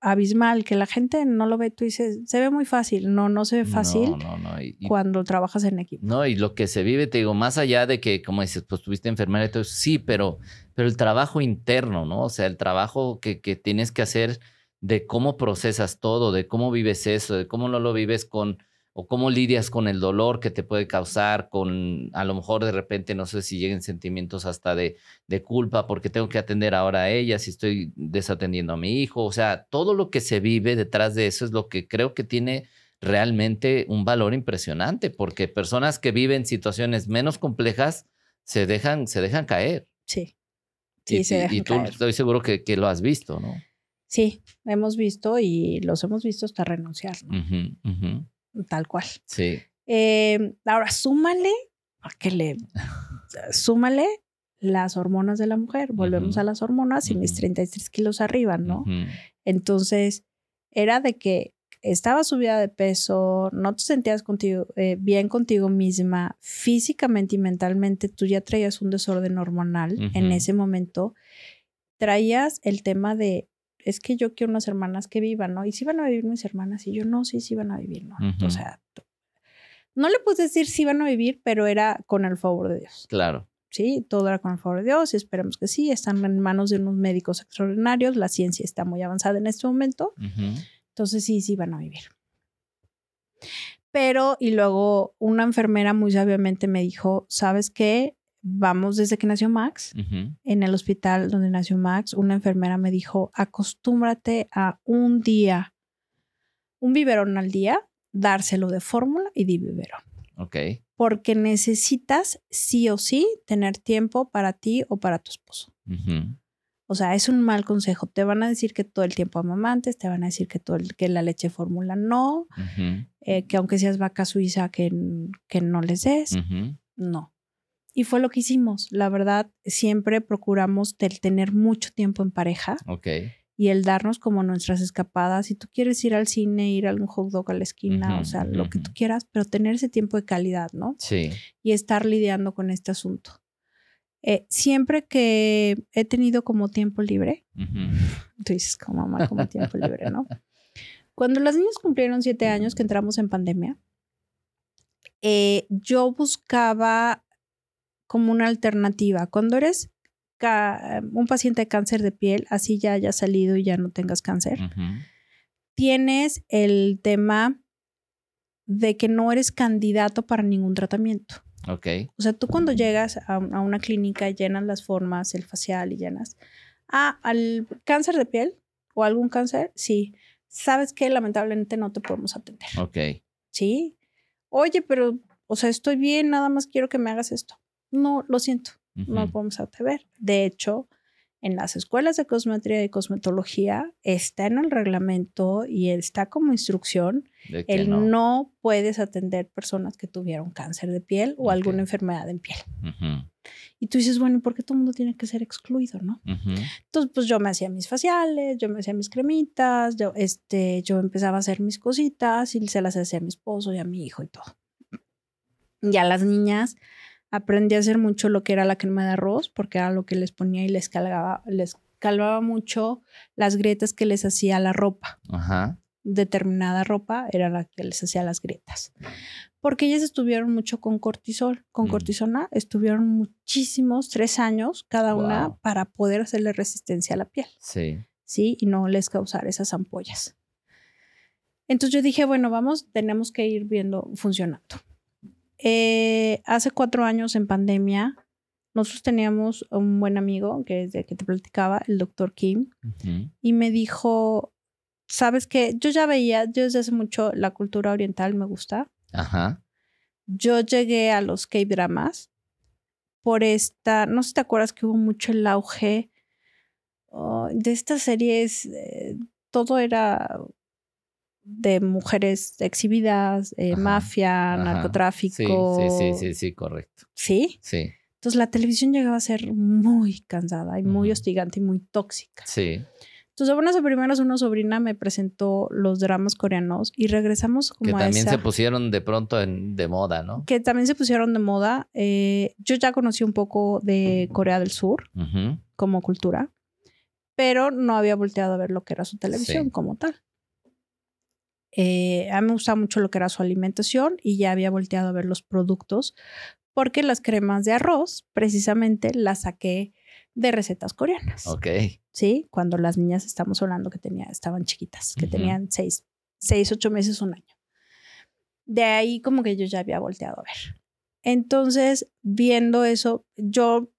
abismal, que la gente no lo ve, tú dices, se ve muy fácil, no, no se ve fácil no, no, cuando trabajas en equipo. No, y lo que se vive, te digo, más allá de que, como dices, pues tuviste enfermera y todo, sí, pero, pero el trabajo interno, ¿no? O sea, el trabajo que, que tienes que hacer de cómo procesas todo, de cómo vives eso, de cómo no lo vives con o cómo lidias con el dolor que te puede causar, con a lo mejor de repente, no sé si lleguen sentimientos hasta de, de culpa porque tengo que atender ahora a ella, si estoy desatendiendo a mi hijo, o sea, todo lo que se vive detrás de eso es lo que creo que tiene realmente un valor impresionante, porque personas que viven situaciones menos complejas se dejan, se dejan caer. Sí. Sí, y, se dejan y tú estoy seguro que, que, lo has visto, ¿no? Sí, hemos visto y los hemos visto hasta renunciar, ¿no? Tal cual. Sí. Eh, ahora, súmale, ¿a qué le? súmale las hormonas de la mujer. Volvemos a las hormonas y mis 33 kilos arriba, ¿no? Entonces, era de que estaba subida de peso, no te sentías contigo, eh, bien contigo misma, físicamente y mentalmente, tú ya traías un desorden hormonal en ese momento. Traías el tema de es que yo quiero unas hermanas que vivan, ¿no? Y si van a vivir mis hermanas, y yo no, sí, sí van a vivir, ¿no? O sea, no le puedes decir si van a vivir, pero era con el favor de Dios. Claro. Sí, todo era con el favor de Dios y esperemos que sí. Están en manos de unos médicos extraordinarios. La ciencia está muy avanzada en este momento. Entonces sí, sí van a vivir. Pero, y luego una enfermera muy sabiamente me dijo, ¿sabes qué? Vamos desde que nació Max, en el hospital donde nació Max, una enfermera me dijo, acostúmbrate a un día, un biberón al día, dárselo de fórmula y de biberón. Ok. Porque necesitas sí o sí tener tiempo para ti o para tu esposo. O sea, es un mal consejo. Te van a decir que todo el tiempo amamantes, te van a decir que, todo que la leche fórmula no, eh, que aunque seas vaca suiza, que, que no les des. No. Y fue lo que hicimos. La verdad, siempre procuramos tener mucho tiempo en pareja. Ok. Y el darnos como nuestras escapadas. Si tú quieres ir al cine, ir a algún hot dog a la esquina, o sea, lo que tú quieras, pero tener ese tiempo de calidad, ¿no? Sí. Y estar lidiando con este asunto. Eh, siempre que he tenido como tiempo libre, tú dices como mamá, como tiempo libre, ¿no? Cuando las niñas cumplieron siete años que entramos en pandemia, eh, yo buscaba como una alternativa. Cuando eres un paciente de cáncer de piel, así ya haya salido y ya no tengas cáncer, tienes el tema de que no eres candidato para ningún tratamiento. Ok. O sea, tú cuando llegas a, una clínica llenas las formas, el facial y llenas. Ah, al cáncer de piel o algún cáncer, sí. Sabes que lamentablemente no te podemos atender. Ok. Sí. Oye, pero, o sea, estoy bien, nada más quiero que me hagas esto no, lo siento, no podemos atrever. De hecho, en las escuelas de cosmetría y cosmetología está en el reglamento y está como instrucción el no. puedes atender personas que tuvieron cáncer de piel o alguna enfermedad en piel. Y tú dices, bueno, ¿y por qué todo el mundo tiene que ser excluido, no? Entonces, pues yo me hacía mis faciales, yo me hacía mis cremitas, yo, este, yo empezaba a hacer mis cositas y se las hacía a mi esposo y a mi hijo y todo. Ya las niñas aprendí a hacer mucho lo que era la crema de arroz, porque era lo que les ponía y les calvaba, les calvaba mucho las grietas que les hacía la ropa. Ajá. Determinada ropa era la que les hacía las grietas. Porque ellas estuvieron mucho con cortisol, con mm. cortisona, estuvieron muchísimos, tres años cada una para poder hacerle resistencia a la piel. Sí. Sí, y no les causar esas ampollas. Entonces yo dije, bueno, vamos, tenemos que ir viendo funcionando. Eh, hace cuatro años en pandemia, nosotros teníamos un buen amigo, que es de que te platicaba, el doctor Kim, y me dijo, ¿sabes qué? Yo ya veía, yo desde hace mucho la cultura oriental me gusta. Ajá. Yo llegué a los K-dramas por esta, no sé si te acuerdas que hubo mucho el auge oh, de estas series, eh, todo era de mujeres exhibidas, eh, mafia, narcotráfico. Sí, sí, sí, sí, correcto. ¿Sí? Sí. Entonces la televisión llegaba a ser muy cansada y muy hostigante y muy tóxica. Sí. Entonces, bueno, hace primeros una sobrina me presentó los dramas coreanos y regresamos como que también se pusieron de pronto en, de moda, ¿no? Que también se pusieron de moda. Eh, yo ya conocí un poco de Corea del Sur como cultura, pero no había volteado a ver lo que era su televisión como tal. Eh, a mí me gustaba mucho lo que era su alimentación y ya había volteado a ver los productos porque las cremas de arroz precisamente las saqué de recetas coreanas. Ok. Sí, cuando las niñas estamos hablando que tenía, estaban chiquitas, que tenían seis, seis, ocho meses, un año. De ahí como que yo ya había volteado a ver. Entonces, viendo eso, yo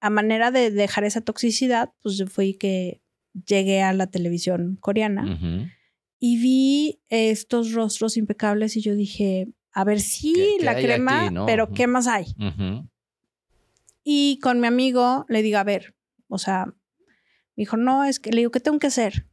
a manera de dejar esa toxicidad, pues fui que llegué a la televisión coreana y vi estos rostros impecables y yo dije, a ver, sí, la crema, pero ¿qué más hay? Y con mi amigo le digo, a ver, o sea, me dijo, no, es que le digo, ¿qué tengo que hacer?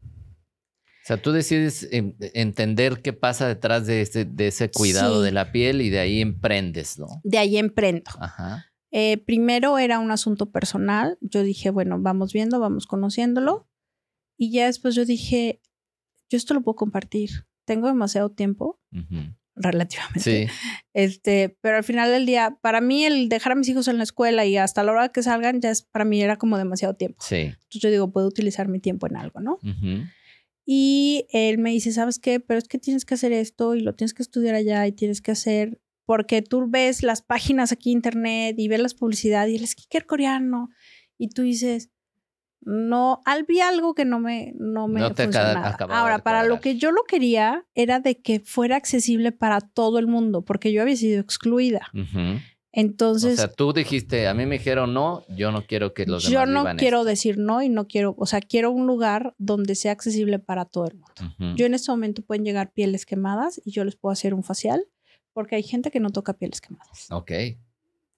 O sea, tú decides entender qué pasa detrás de ese, de ese cuidado de la piel y de ahí emprendes, ¿no? De ahí emprendo. Ajá. Eh, primero era un asunto personal. Yo dije, bueno, vamos viendo, vamos conociéndolo. Y ya después yo dije, yo esto lo puedo compartir. Tengo demasiado tiempo relativamente. Sí. Este, pero al final del día, para mí el dejar a mis hijos en la escuela y hasta la hora que salgan, ya es, para mí era como demasiado tiempo. Sí. Entonces yo digo, puedo utilizar mi tiempo en algo, ¿no? Y él me dice, ¿sabes qué? Pero es que tienes que hacer esto y lo tienes que estudiar allá y tienes que hacer, porque tú ves las páginas aquí internet y ves las publicidades y el skicker coreano y tú dices, no, vi algo que no me, no me funcionaba. Ahora, para lo que yo lo quería era de que fuera accesible para todo el mundo, porque yo había sido excluida. Entonces. O sea, tú dijiste, a mí me dijeron no, yo no quiero que los demás Yo no quiero decir no y no quiero, o sea, quiero un lugar donde sea accesible para todo el mundo. Yo en este momento pueden llegar pieles quemadas y yo les puedo hacer un facial, porque hay gente que no toca pieles quemadas. Ok.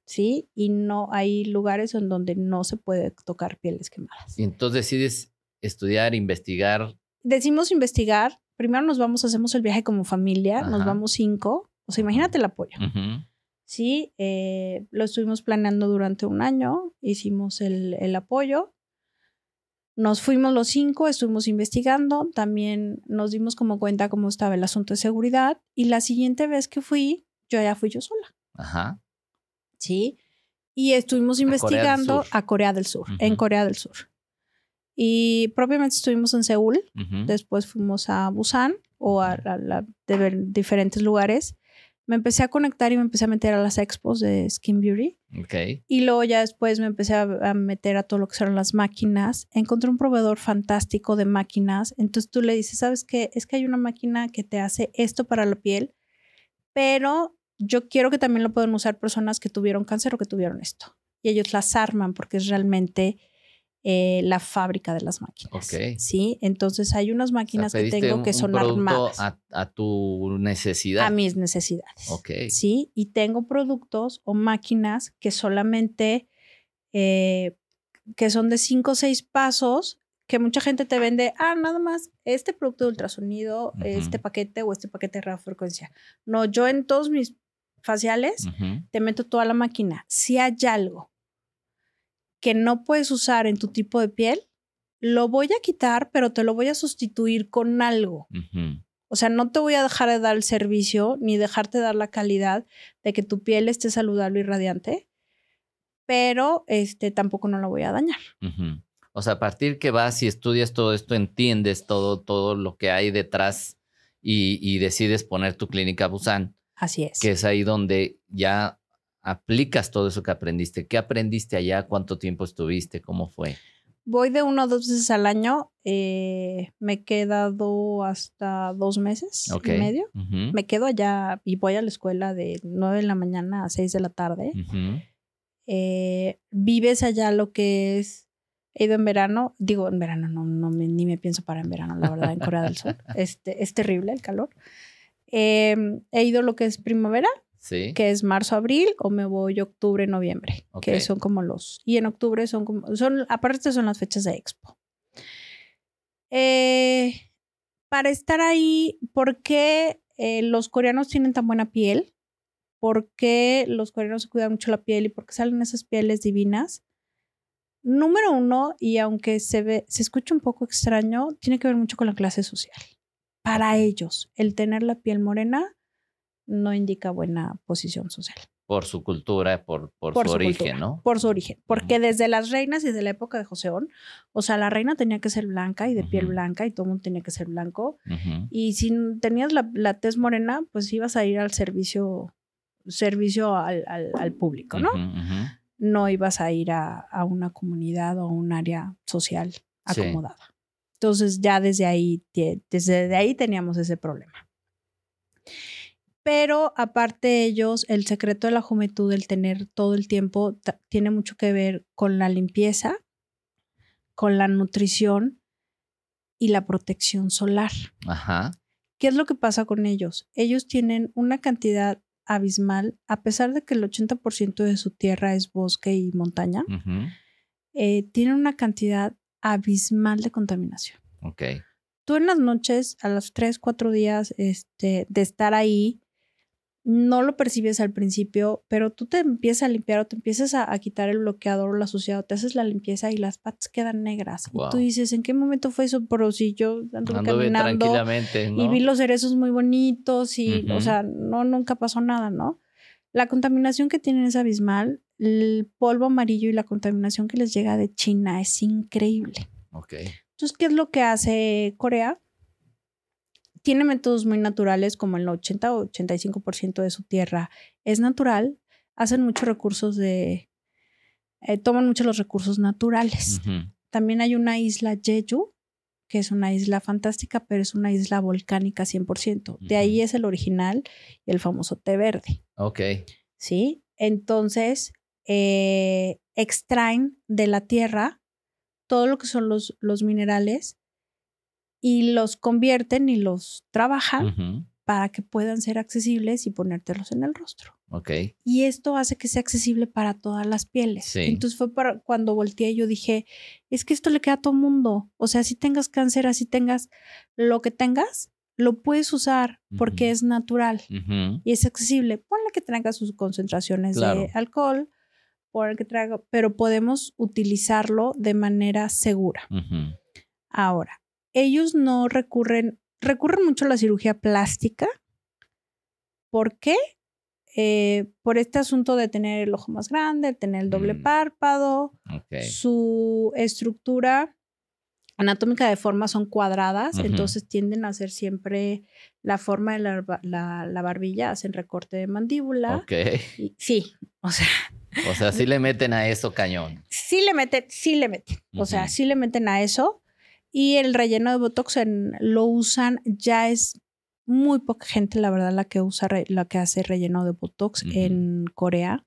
¿Sí? Y no hay lugares en donde no se puede tocar pieles quemadas. Y entonces decides estudiar, investigar. Decimos investigar. Primero nos vamos, hacemos el viaje como familia, nos vamos cinco. O sea, imagínate el apoyo. Sí, eh, lo estuvimos planeando durante un año, hicimos el, el apoyo. Nos fuimos los cinco, estuvimos investigando, también nos dimos como cuenta cómo estaba el asunto de seguridad y la siguiente vez que fui, yo ya fui yo sola. Ajá. ¿Sí? Y estuvimos investigando a Corea del Sur, en Corea del Sur. Y propiamente estuvimos en Seúl, después fuimos a Busan o a, diferentes lugares. Me empecé a conectar y me empecé a meter a las expos de Skin Beauty. Okay. Y luego ya después me empecé a, a, meter a todo lo que son las máquinas. Encontré un proveedor fantástico de máquinas. Entonces tú le dices, ¿sabes qué? Es que hay una máquina que te hace esto para la piel, pero yo quiero que también lo puedan usar personas que tuvieron cáncer o que tuvieron esto. Y ellos las arman porque es realmente eh, la fábrica de las máquinas. Sí, entonces hay unas máquinas que tengo que son armadas. A, a, tu necesidad. A mis necesidades. Ok. Sí, y tengo productos o máquinas que solamente, eh, que son de cinco o seis pasos que mucha gente te vende, ah, nada más este producto de ultrasonido, este paquete o este paquete de radiofrecuencia. No, yo en todos mis faciales, te meto toda la máquina. Si hay algo que no puedes usar en tu tipo de piel, lo voy a quitar, pero te lo voy a sustituir con algo. O sea, no te voy a dejar de dar el servicio ni dejarte dar la calidad de que tu piel esté saludable y radiante, pero este tampoco no lo voy a dañar. O sea, a partir que vas y estudias todo esto, entiendes todo, todo lo que hay detrás y, y decides poner tu clínica Busan Así es. Que es ahí donde ya aplicas todo eso que aprendiste. ¿Qué aprendiste allá? ¿Cuánto tiempo estuviste? ¿Cómo fue? Voy de uno o dos veces al año. Eh, me he quedado hasta dos meses y medio. Me quedo allá y voy a la escuela de nueve de la mañana a seis de la tarde. Eh, vives allá lo que es. He ido en verano, digo en verano, no, no ni me pienso para en verano, la verdad, en Corea del Sur. Este, es terrible el calor. Em, he ido lo que es primavera, que es marzo, abril, o me voy octubre, noviembre, que son como los... Y en octubre son como... Son, aparte son las fechas de expo. Eh, para estar ahí, ¿por qué eh, los coreanos tienen tan buena piel? ¿Por qué los coreanos se cuidan mucho la piel y por qué salen esas pieles divinas? Número uno, y aunque se ve, se escucha un poco extraño, tiene que ver mucho con la clase social. Para ellos, el tener la piel morena no indica buena posición social. Por su cultura, por, por, su, origen, ¿no? Por su origen. Porque desde las reinas y desde la época de Joseón, o sea, la reina tenía que ser blanca y de piel blanca y todo el mundo tenía que ser blanco. Y si tenías la, la, tez morena, pues ibas a ir al servicio, servicio al, al, público, ¿no? No ibas a ir a, a, una comunidad o a un área social acomodada. Entonces ya desde ahí, desde ahí teníamos ese problema. Pero aparte de ellos, el secreto de la juventud, el tener todo el tiempo, tiene mucho que ver con la limpieza, con la nutrición y la protección solar. Ajá. ¿Qué es lo que pasa con ellos? Ellos tienen una cantidad abismal, a pesar de que el 80% de su tierra es bosque y montaña, eh, tienen una cantidad abismal de contaminación. Ok. Tú en las noches, a los 3, 4 días este, de estar ahí, no lo percibes al principio, pero tú te empiezas a limpiar o te empiezas a, quitar el bloqueador o la suciedad, te haces la limpieza y las patas quedan negras. Y tú dices, ¿en qué momento fue eso? Pero si yo ando caminando tranquilamente, y vi los cerezos muy bonitos y, o sea, no, nunca pasó nada, ¿no? La contaminación que tienen es abismal. El polvo amarillo y la contaminación que les llega de China es increíble. Ok. Entonces, ¿qué es lo que hace Corea? tiene métodos muy naturales, como el 80 o 85% de su tierra es natural, hacen muchos recursos de, eh, toman muchos los recursos naturales. También hay una isla Jeju, que es una isla fantástica, pero es una isla volcánica 100%. De ahí es el original y el famoso té verde. Ok. ¿Sí? Entonces, eh, extraen de la tierra todo lo que son los, los minerales y los convierten y los trabajan para que puedan ser accesibles y ponértelos en el rostro. Ok. Y esto hace que sea accesible para todas las pieles. Entonces fue para cuando volteé yo dije, es que esto le queda a todo mundo. O sea, si tengas cáncer, así tengas lo que tengas, lo puedes usar porque es natural y es accesible. Ponle que traiga sus concentraciones de alcohol, ponle que traiga, pero podemos utilizarlo de manera segura. Ahora, ellos no recurren, recurren mucho a la cirugía plástica. ¿Por qué? Eh, por este asunto de tener el ojo más grande, tener el doble mm. párpado, su estructura anatómica de forma son cuadradas, entonces tienden a hacer siempre la forma de la, barbilla, hacen recorte de mandíbula. Ok. sí, o sea. O sea, sí le meten a eso cañón. Sí le meten, sí le meten. O sea, sí le meten a eso. Y el relleno de Botox lo usan, ya es muy poca gente, la verdad, la que usa, la que hace relleno de Botox en Corea.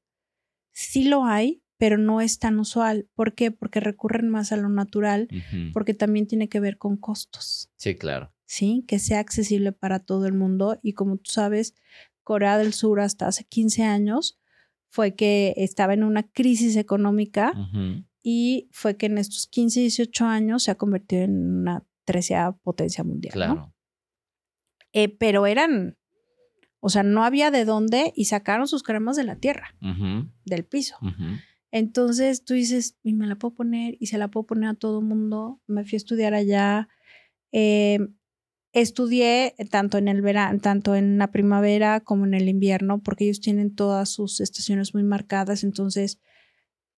Sí lo hay, pero no es tan usual. ¿Por qué? Porque recurren más a lo natural, porque también tiene que ver con costos. Sí, claro. Sí, que sea accesible para todo el mundo. Y como tú sabes, Corea del Sur hasta hace 15 años fue que estaba en una crisis económica y fue que en estos 15, 18 años se ha convertido en una treceava potencia mundial. Claro. Eh, pero eran, o sea, no había de dónde y sacaron sus cremas de la tierra, del piso. Entonces tú dices, y me la puedo poner y se la puedo poner a todo mundo. Me fui a estudiar allá. Eh, estudié tanto en el verano, tanto en la primavera como en el invierno, porque ellos tienen todas sus estaciones muy marcadas. Entonces,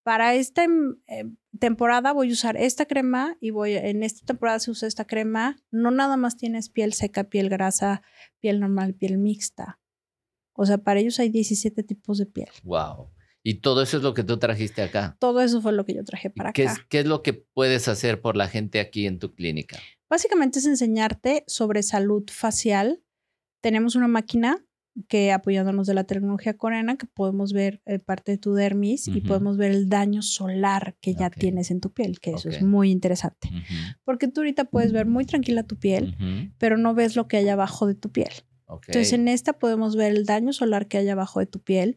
para esta em, em, temporada voy a usar esta crema y voy en esta temporada se usa esta crema. No nada más tienes piel seca, piel grasa, piel normal, piel mixta. O sea, para ellos hay 17 tipos de piel. Wow. Y todo eso es lo que tú trajiste acá. Todo eso fue lo que yo traje para ¿Qué acá. Es, ¿Qué es lo que puedes hacer por la gente aquí en tu clínica? Básicamente es enseñarte sobre salud facial. Tenemos una máquina que apoyándonos de la tecnología coreana, que podemos ver eh, parte de tu dermis y podemos ver el daño solar que ya tienes en tu piel, que eso es muy interesante. Porque tú ahorita puedes ver muy tranquila tu piel, pero no ves lo que hay abajo de tu piel. Entonces en esta podemos ver el daño solar que hay abajo de tu piel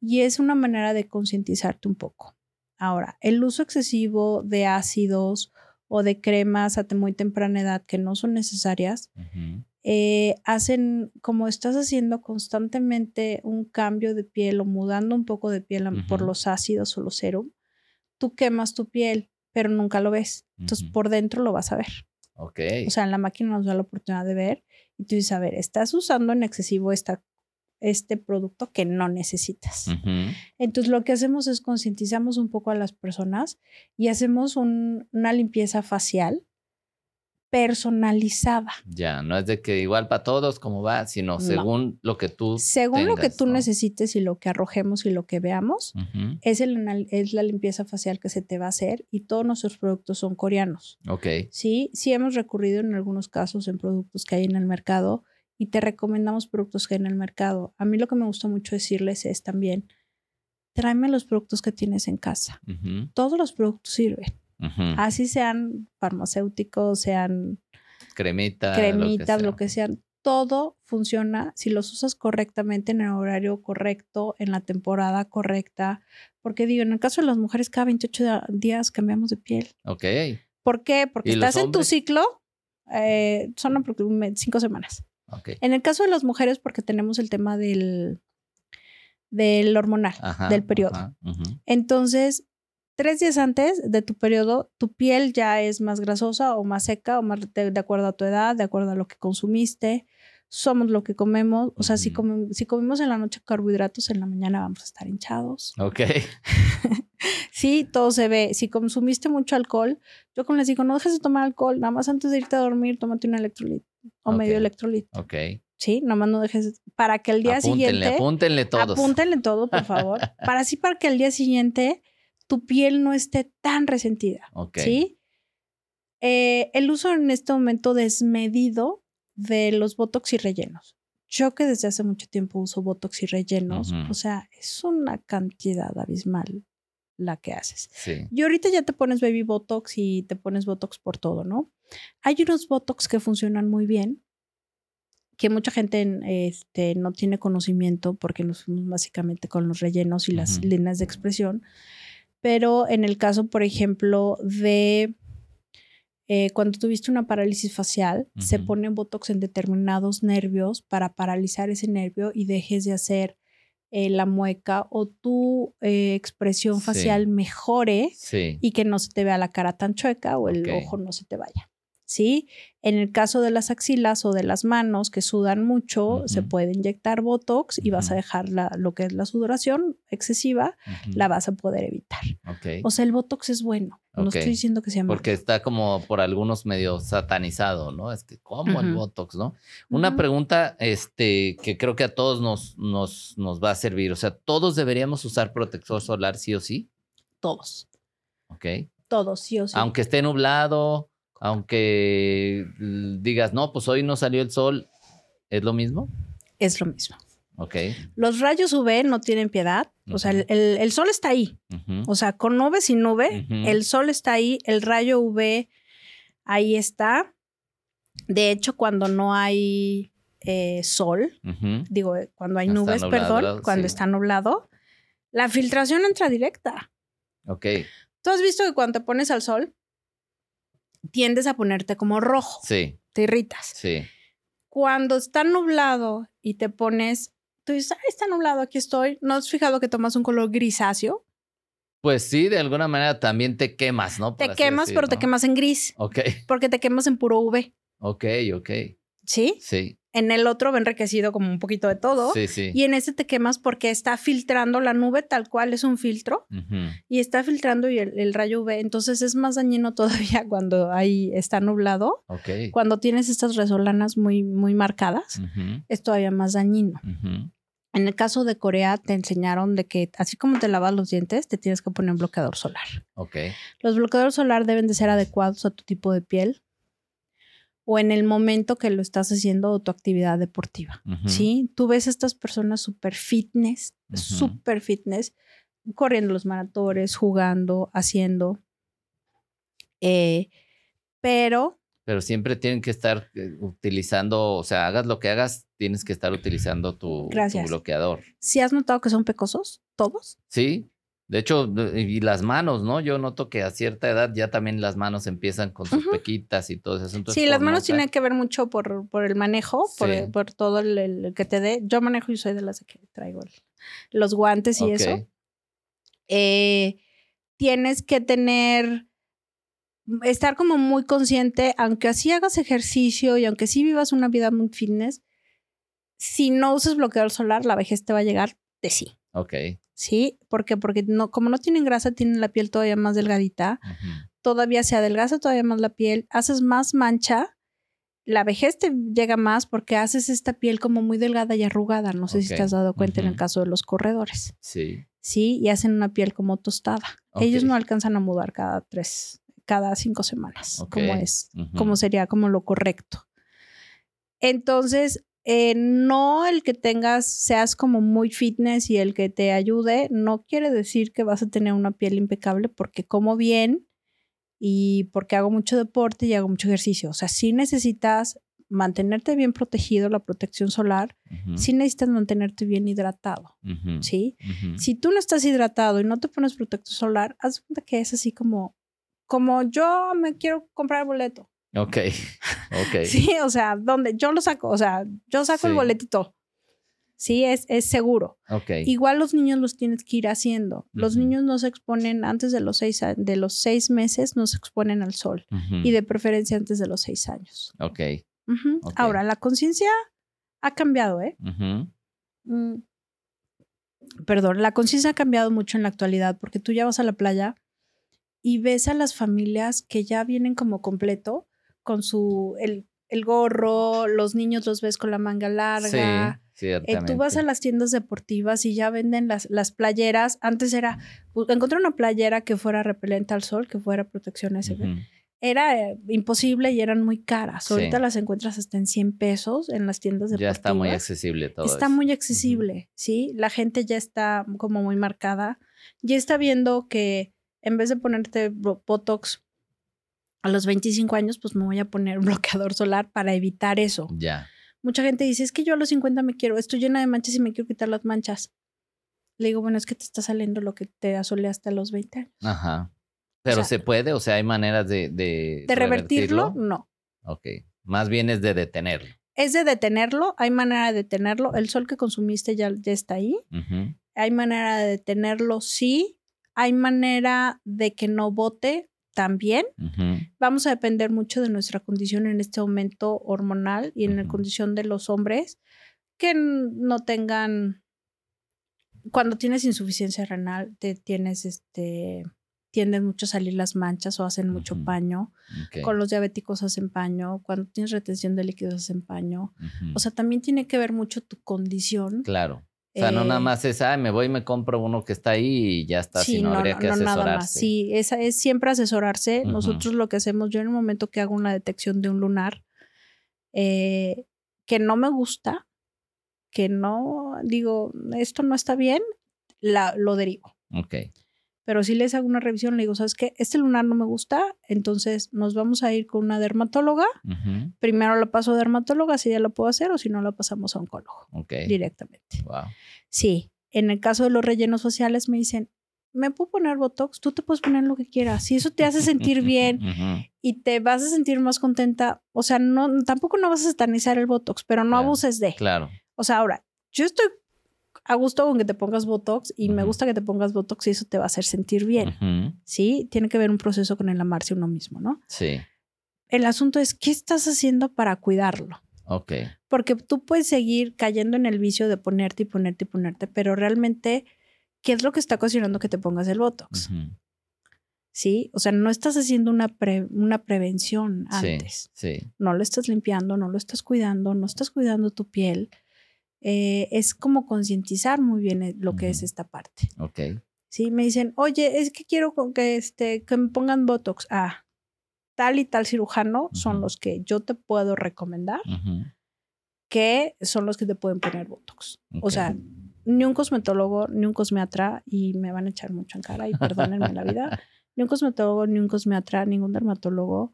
y es una manera de concientizarte un poco. Ahora, el uso excesivo de ácidos o de cremas a muy temprana edad que no son necesarias, eh, hacen como estás haciendo constantemente un cambio de piel o mudando un poco de piel por los ácidos o los serum, tú quemas tu piel, pero nunca lo ves. Entonces por dentro lo vas a ver. Ok. O sea, en la máquina nos da la oportunidad de ver y tú dices, a ver, estás usando en excesivo esta este producto que no necesitas. Entonces lo que hacemos es concientizamos un poco a las personas y hacemos una limpieza facial personalizada. Ya, no es de que igual para todos como va, sino según lo que tú Según lo que tú necesites y lo que arrojemos y lo que veamos, es, el, es la limpieza facial que se te va a hacer y todos nuestros productos son coreanos. Ok. Sí, sí hemos recurrido en algunos casos en productos que hay en el mercado y te recomendamos productos que hay en el mercado. A mí lo que me gusta mucho decirles es también, tráeme los productos que tienes en casa. Todos los productos sirven. Así sean farmacéuticos, sean cremitas, cremitas, lo que, sean. Todo funciona si los usas correctamente en el horario correcto, en la temporada correcta. Porque digo, en el caso de las mujeres, cada 28 días cambiamos de piel. Ok. ¿Por qué? Porque estás en tu ciclo, eh, son cinco semanas. En el caso de las mujeres, porque tenemos el tema del, del hormonal, del periodo. Entonces, tres días antes de tu periodo, tu piel ya es más grasosa o más seca o más de, acuerdo a tu edad, de acuerdo a lo que consumiste. Somos lo que comemos. O sea, si, si comemos en la noche carbohidratos, en la mañana vamos a estar hinchados. Ok. sí, todo se ve. Si consumiste mucho alcohol, yo como les digo, no dejes de tomar alcohol. Nada más antes de irte a dormir, tómate un electrolit o medio electrolit. Ok. Sí, nomás no dejes para que el día siguiente. Apúntenle todos. Apúntenle todo, por favor. para así para que el día siguiente tu piel no esté tan resentida. Ok. Sí. Eh, el uso en este momento desmedido de los botox y rellenos. Yo que desde hace mucho tiempo uso botox y rellenos, o sea, es una cantidad abismal la que haces. Sí. Y ahorita ya te pones baby botox y te pones botox por todo, ¿no? Hay unos Botox que funcionan muy bien, que mucha gente este, no tiene conocimiento porque nos fuimos básicamente con los rellenos y las líneas de expresión. Pero en el caso, por ejemplo, de eh, cuando tuviste una parálisis facial, se pone Botox en determinados nervios para paralizar ese nervio y dejes de hacer eh, la mueca o tu eh, expresión facial mejore y que no se te vea la cara tan chueca o el ojo no se te vaya. ¿Sí? En el caso de las axilas o de las manos que sudan mucho, se puede inyectar Botox y vas a dejar lo que es la sudoración excesiva, la vas a poder evitar. O sea, el Botox es bueno. No estoy diciendo que sea malo. Porque está como por algunos medio satanizado, ¿no? Es que, ¿cómo el Botox, no? Una pregunta este, que creo que a todos nos, nos, nos va a servir. O sea, ¿todos deberíamos usar protector solar sí o sí? Todos. Ok. Todos, sí o sí. Aunque esté nublado, aunque digas, no, pues hoy no salió el sol, ¿es lo mismo? Es lo mismo. Ok. Los rayos UV no tienen piedad. O sea, el, sol está ahí. O sea, con nube sin nube, el sol está ahí, el rayo UV ahí está. De hecho, cuando no hay eh, sol, digo, eh, cuando hay nubes, perdón, cuando está nublado, la filtración entra directa. Ok. ¿Tú has visto que cuando te pones al sol, tiendes a ponerte como rojo. Sí. Te irritas. Sí. Cuando está nublado y te pones, tú dices, ah, está nublado, aquí estoy. ¿No has fijado que tomas un color grisáceo? Pues sí, de alguna manera también te quemas, ¿no? te quemas, pero te quemas en gris. Ok. Porque te quemas en puro UV. Ok, ok. ¿Sí? Sí. En el otro va enriquecido como un poquito de todo. Sí, sí. Y en este te quemas porque está filtrando la nube tal cual es un filtro. Y está filtrando y el, rayo UV. Entonces es más dañino todavía cuando ahí está nublado. Ok. Cuando tienes estas resolanas muy, muy marcadas, es todavía más dañino. En el caso de Corea te enseñaron de que así como te lavas los dientes, te tienes que poner un bloqueador solar. Ok. Los bloqueadores solar deben de ser adecuados a tu tipo de piel o en el momento que lo estás haciendo tu actividad deportiva. ¿Sí? Tú ves a estas personas súper fitness, súper fitness, corriendo los maratones, jugando, haciendo. Eh, pero. Pero siempre tienen que estar eh, utilizando, o sea, hagas lo que hagas, tienes que estar utilizando tu, tu bloqueador. ¿Sí has notado que son pecosos? ¿Todos? Sí, De hecho, y las manos, ¿no? Yo noto que a cierta edad ya también las manos empiezan con sus pequitas y todo eso. sí, las manos tienen que ver mucho por, por el manejo, por, por, todo el, que te dé. Yo manejo y soy de las que traigo los guantes y eso. Eh, tienes que tener, estar como muy consciente, aunque así hagas ejercicio y aunque sí vivas una vida muy fitness, si no usas bloqueador solar, la vejez te va a llegar de sí. Ok. ¿Sí? ¿Por qué? Porque no, como no tienen grasa, tienen la piel todavía más delgadita. Todavía se adelgaza todavía más la piel. Haces más mancha. La vejez te llega más porque haces esta piel como muy delgada y arrugada. No sé si te has dado cuenta en el caso de los corredores. Sí. Sí, y hacen una piel como tostada. Ellos no alcanzan a mudar cada tres, cada cinco semanas, como es, como sería como lo correcto. Entonces, eh, no el que tengas, seas como muy fitness y el que te ayude, no quiere decir que vas a tener una piel impecable porque como bien y porque hago mucho deporte y hago mucho ejercicio. O sea, sí necesitas mantenerte bien protegido, la protección solar, sí necesitas mantenerte bien hidratado, ¿sí? Si tú no estás hidratado y no te pones protector solar, haz cuenta que es así como, como yo me quiero comprar el boleto. Ok, ok. sí, o sea, donde yo lo saco, o sea, yo saco el boletito. Sí, es, es seguro. Okay. Igual los niños los tienes que ir haciendo. Los niños no se exponen antes de los seis, de los seis meses, no se exponen al sol. Y de preferencia antes de los seis años. Ok. Ahora, la conciencia ha cambiado, ¿eh? Mm. Perdón, la conciencia ha cambiado mucho en la actualidad porque tú ya vas a la playa y ves a las familias que ya vienen como completo con su el, gorro, los niños los ves con la manga larga. Sí, eh, tú vas a las tiendas deportivas y ya venden las, las playeras. Antes era, encontré una playera que fuera repelente al sol, que fuera protección SB. Era eh, imposible y eran muy caras. Ahorita las encuentras hasta en 100 pesos en las tiendas deportivas. Ya está muy accesible todo. Está muy accesible, ¿sí? La gente ya está como muy marcada. Ya está viendo que en vez de ponerte Botox a los 25 años, pues me voy a poner bloqueador solar para evitar eso. Ya. Mucha gente dice, es que yo a los 50 me quiero, estoy llena de manchas y me quiero quitar las manchas. Le digo, bueno, es que te está saliendo lo que te asolé hasta los 20 años. Ajá. Pero se puede, o sea, hay maneras de... De, de revertirlo, no. Ok. Más bien es de detenerlo. Es de detenerlo, hay manera de detenerlo. El sol que consumiste ya, ya está ahí. Hay manera de detenerlo, sí. Hay manera de que no bote, también. Vamos a depender mucho de nuestra condición en este momento hormonal y en la condición de los hombres que no tengan, cuando tienes insuficiencia renal, te tienes este, tienden mucho a salir las manchas o hacen mucho paño. Con los diabéticos hacen paño. Cuando tienes retención de líquidos hacen paño. O sea, también tiene que ver mucho tu condición. Claro. O sea, no nada eh, más es, ah, me voy y me compro uno que está ahí y ya está, sí, sino no, habría que asesorarse. Nada más. Sí, esa es siempre asesorarse. Nosotros lo que hacemos, yo en el momento que hago una detección de un lunar, eh, que no me gusta, que no, digo, esto no está bien, la, lo derivo. Ok. Pero si les hago una revisión, le digo, ¿sabes qué? Este lunar no me gusta, entonces nos vamos a ir con una dermatóloga. Primero la paso a dermatóloga si ya lo puedo hacer o si no la pasamos a oncólogo directamente. Wow. Sí, en el caso de los rellenos faciales me dicen, ¿me puedo poner Botox? Tú te puedes poner lo que quieras. Si eso te hace sentir bien y te vas a sentir más contenta, o sea, no, tampoco no vas a satanizar el Botox, pero no abuses de. Claro. O sea, ahora, yo estoy a gusto con que te pongas Botox y me gusta que te pongas Botox y eso te va a hacer sentir bien. Sí, tiene que ver un proceso con el amarse uno mismo, ¿no? Sí. El asunto es, ¿qué estás haciendo para cuidarlo? Ok. Porque tú puedes seguir cayendo en el vicio de ponerte y ponerte y ponerte, pero realmente, ¿qué es lo que está ocasionando que te pongas el Botox? ¿Sí? O sea, no estás haciendo una, una prevención antes. Sí, sí. No lo estás limpiando, no lo estás cuidando, no estás cuidando tu piel. Eh, es como concientizar muy bien eh, lo que es esta parte. Ok. Sí, me dicen, oye, es que quiero que, este, que me pongan Botox. Ah, tal y tal cirujano son los que yo te puedo recomendar, que son los que te pueden poner Botox. O sea, ni un cosmetólogo, ni un cosmeatra, y me van a echar mucho en cara, y perdónenme la vida, ni un cosmetólogo, ni un cosmeatra, ningún dermatólogo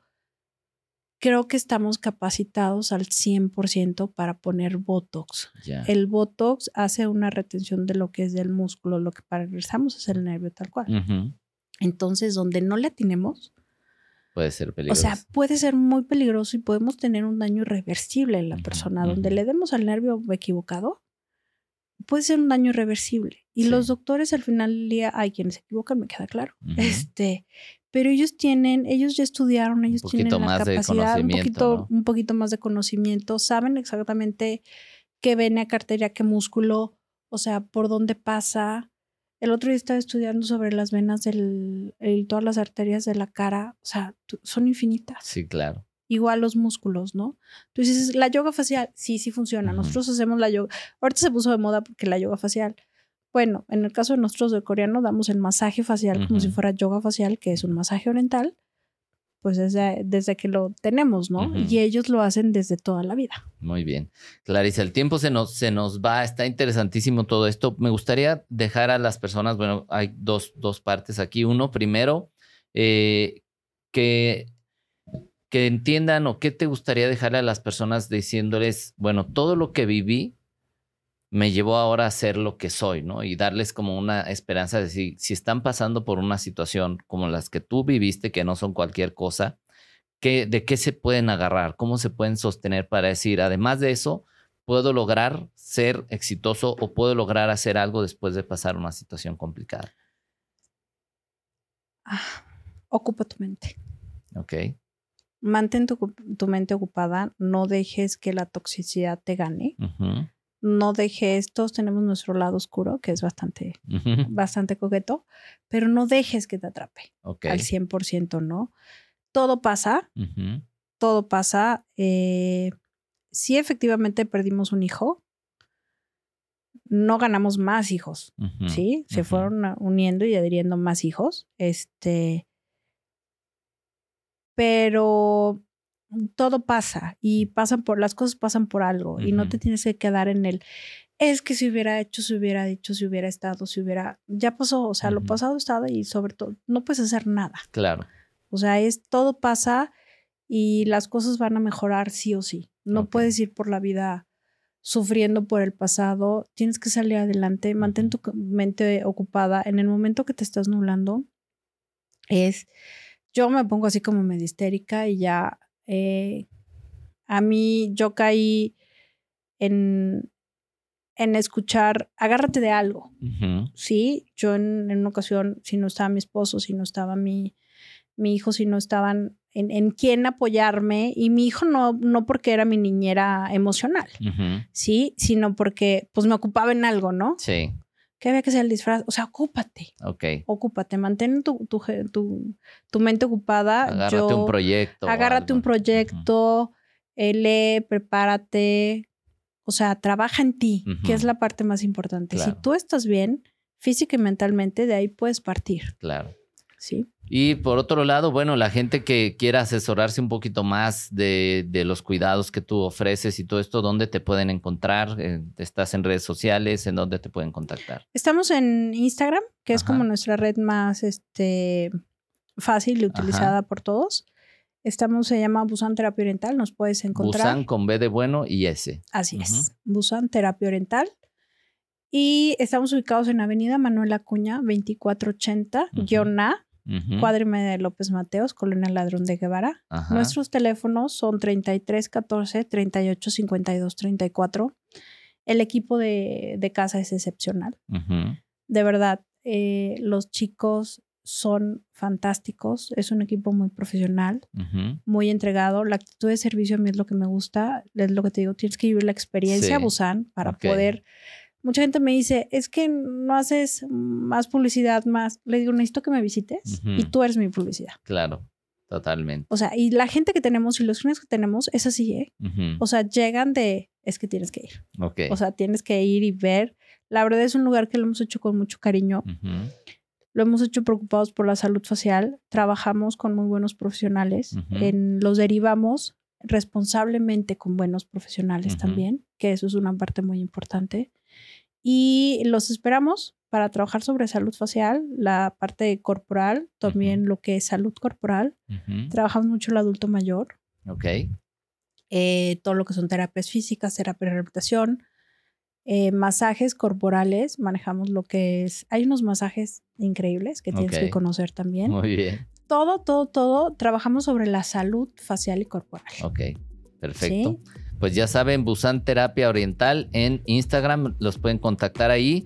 creo que estamos capacitados al 100% para poner Botox. El Botox hace una retención de lo que es del músculo, lo que regresamos es el nervio tal cual. Entonces, donde no le atinemos, puede ser peligroso. O sea, puede ser muy peligroso y podemos tener un daño irreversible en la persona. Donde le demos al nervio equivocado, puede ser un daño irreversible. Y los doctores al final del día, hay quienes se equivocan, me queda claro. Este, pero ellos tienen, ellos ya estudiaron, ellos tienen la capacidad, un poquito, un poquito más de conocimiento, saben exactamente qué vena, cartera, qué músculo, o sea, por dónde pasa. El otro día estaba estudiando sobre las venas del, y todas las arterias de la cara, o sea, son infinitas. Sí, claro. Igual los músculos, ¿no? Tú dices, la yoga facial, sí, sí funciona. Nosotros hacemos la yoga. Ahorita se puso de moda porque la yoga facial bueno, en el caso de nosotros de coreano damos el masaje facial como si fuera yoga facial, que es un masaje oriental, pues desde, desde que lo tenemos, ¿no? Y ellos lo hacen desde toda la vida. Muy bien. Clarisa, el tiempo se nos, se nos va, está interesantísimo todo esto. Me gustaría dejar a las personas, bueno, hay dos, dos partes aquí. Uno, primero, eh, que, que entiendan o qué te gustaría dejarle a las personas diciéndoles, bueno, todo lo que viví me llevó ahora a ser lo que soy, ¿no? Y darles como una esperanza de si, si están pasando por una situación como las que tú viviste, que no son cualquier cosa, ¿qué, ¿de qué se pueden agarrar? ¿Cómo se pueden sostener para decir, además de eso, puedo lograr ser exitoso o puedo lograr hacer algo después de pasar una situación complicada? Ah, ocupa tu mente. Ok. Mantén tu, mente ocupada, no dejes que la toxicidad te gane no dejes, todos tenemos nuestro lado oscuro, que es bastante, bastante coqueto, pero no dejes que te atrape. Al 100%, ¿no? Todo pasa, todo pasa. Eh, si efectivamente perdimos un hijo, no ganamos más hijos, ¿sí? Se fueron uniendo y adhiriendo más hijos, este, pero todo pasa y pasan por, las cosas pasan por algo y no te tienes que quedar en el, es que si hubiera hecho, si hubiera dicho, si hubiera estado, si hubiera, ya pasó, o sea, lo pasado estado y sobre todo, no puedes hacer nada. Claro. O sea, es, todo pasa y las cosas van a mejorar sí o sí. No puedes ir por la vida sufriendo por el pasado, tienes que salir adelante, mantén tu mente ocupada. En el momento que te estás nublando, es, yo me pongo así como medio histérica y ya eh, a mí yo caí en, en escuchar, agárrate de algo. Sí, yo en, una ocasión, si no estaba mi esposo, si no estaba mi, mi hijo, si no estaban en, en quién apoyarme, y mi hijo no, no porque era mi niñera emocional, sí, sino porque pues me ocupaba en algo, ¿no? Sí que había que ser el disfraz. O sea, ocúpate. Ok. Ocúpate, mantén tu, tu, tu, mente ocupada. Agárrate un proyecto. Agárrate un proyecto, eh, lee, prepárate. O sea, trabaja en ti, que es la parte más importante. Si tú estás bien, física y mentalmente, de ahí puedes partir. Claro. Sí. Y por otro lado, bueno, la gente que quiera asesorarse un poquito más de, los cuidados que tú ofreces y todo esto, ¿dónde te pueden encontrar? ¿Estás en redes sociales? ¿En dónde te pueden contactar? Estamos en Instagram, que es como nuestra red más este, fácil y utilizada por todos. Estamos, se llama Busan Terapia Oriental, nos puedes encontrar. Busan con B de bueno y S. Así es, Busan Terapia Oriental. Y estamos ubicados en Avenida Manuel Acuña, 2480-A, Cuadri media de López Mateos, Colonia Ladrón de Guevara. Nuestros teléfonos son 33 14 38 52 34. El equipo de, casa es excepcional. De verdad, eh, los chicos son fantásticos. Es un equipo muy profesional, muy entregado. La actitud de servicio a mí es lo que me gusta. Es lo que te digo, tienes que vivir la experiencia Busan para poder mucha gente me dice, es que no haces más publicidad, más. Le digo, necesito que me visites y tú eres mi publicidad. Claro, totalmente. O sea, y la gente que tenemos y los clientes que tenemos es así, ¿eh? O sea, llegan de, es que tienes que ir. O sea, tienes que ir y ver. La verdad es un lugar que lo hemos hecho con mucho cariño. Lo hemos hecho preocupados por la salud facial. Trabajamos con muy buenos profesionales. en, los derivamos responsablemente con buenos profesionales también, que eso es una parte muy importante. Y los esperamos para trabajar sobre salud facial, la parte corporal, también lo que es salud corporal. Trabajamos mucho el adulto mayor, Ok. Eh, todo lo que son terapias físicas, terapia de rehabilitación, eh, masajes corporales, manejamos lo que es, hay unos masajes increíbles que tienes que conocer también. Muy bien. Todo, todo, todo, trabajamos sobre la salud facial y corporal. Ok, perfecto. Pues ya saben, Busan Terapia Oriental en Instagram, los pueden contactar ahí.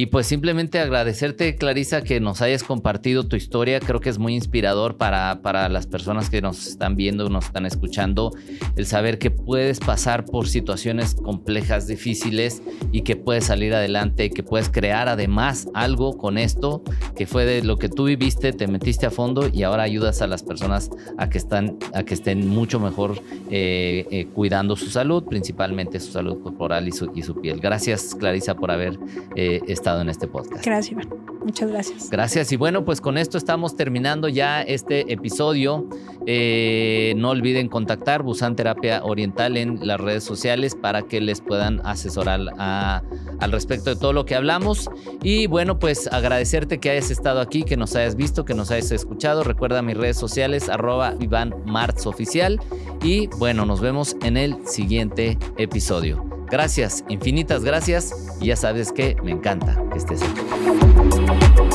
Y pues simplemente agradecerte, Clarisa, que nos hayas compartido tu historia. Creo que es muy inspirador para, para las personas que nos están viendo, nos están escuchando, el saber que puedes pasar por situaciones complejas, difíciles y que puedes salir adelante, que puedes crear además algo con esto, que fue de lo que tú viviste, te metiste a fondo y ahora ayudas a las personas a que, están, a que estén mucho mejor eh, eh, cuidando su salud, principalmente su salud corporal y su, y su piel. Gracias, Clarisa, por haber eh, estado en este podcast. Gracias, Iván. Muchas gracias. Gracias. Y bueno, pues con esto estamos terminando ya este episodio. Eh, no olviden contactar Busan Terapia Oriental en las redes sociales para que les puedan asesorar al respecto de todo lo que hablamos. Y bueno, pues agradecerte que hayas estado aquí, que nos hayas visto, que nos hayas escuchado. Recuerda mis redes sociales, arroba Iván Martz Oficial. Y bueno, nos vemos en el siguiente episodio. Gracias, infinitas gracias. Y ya sabes que me encanta que estés aquí.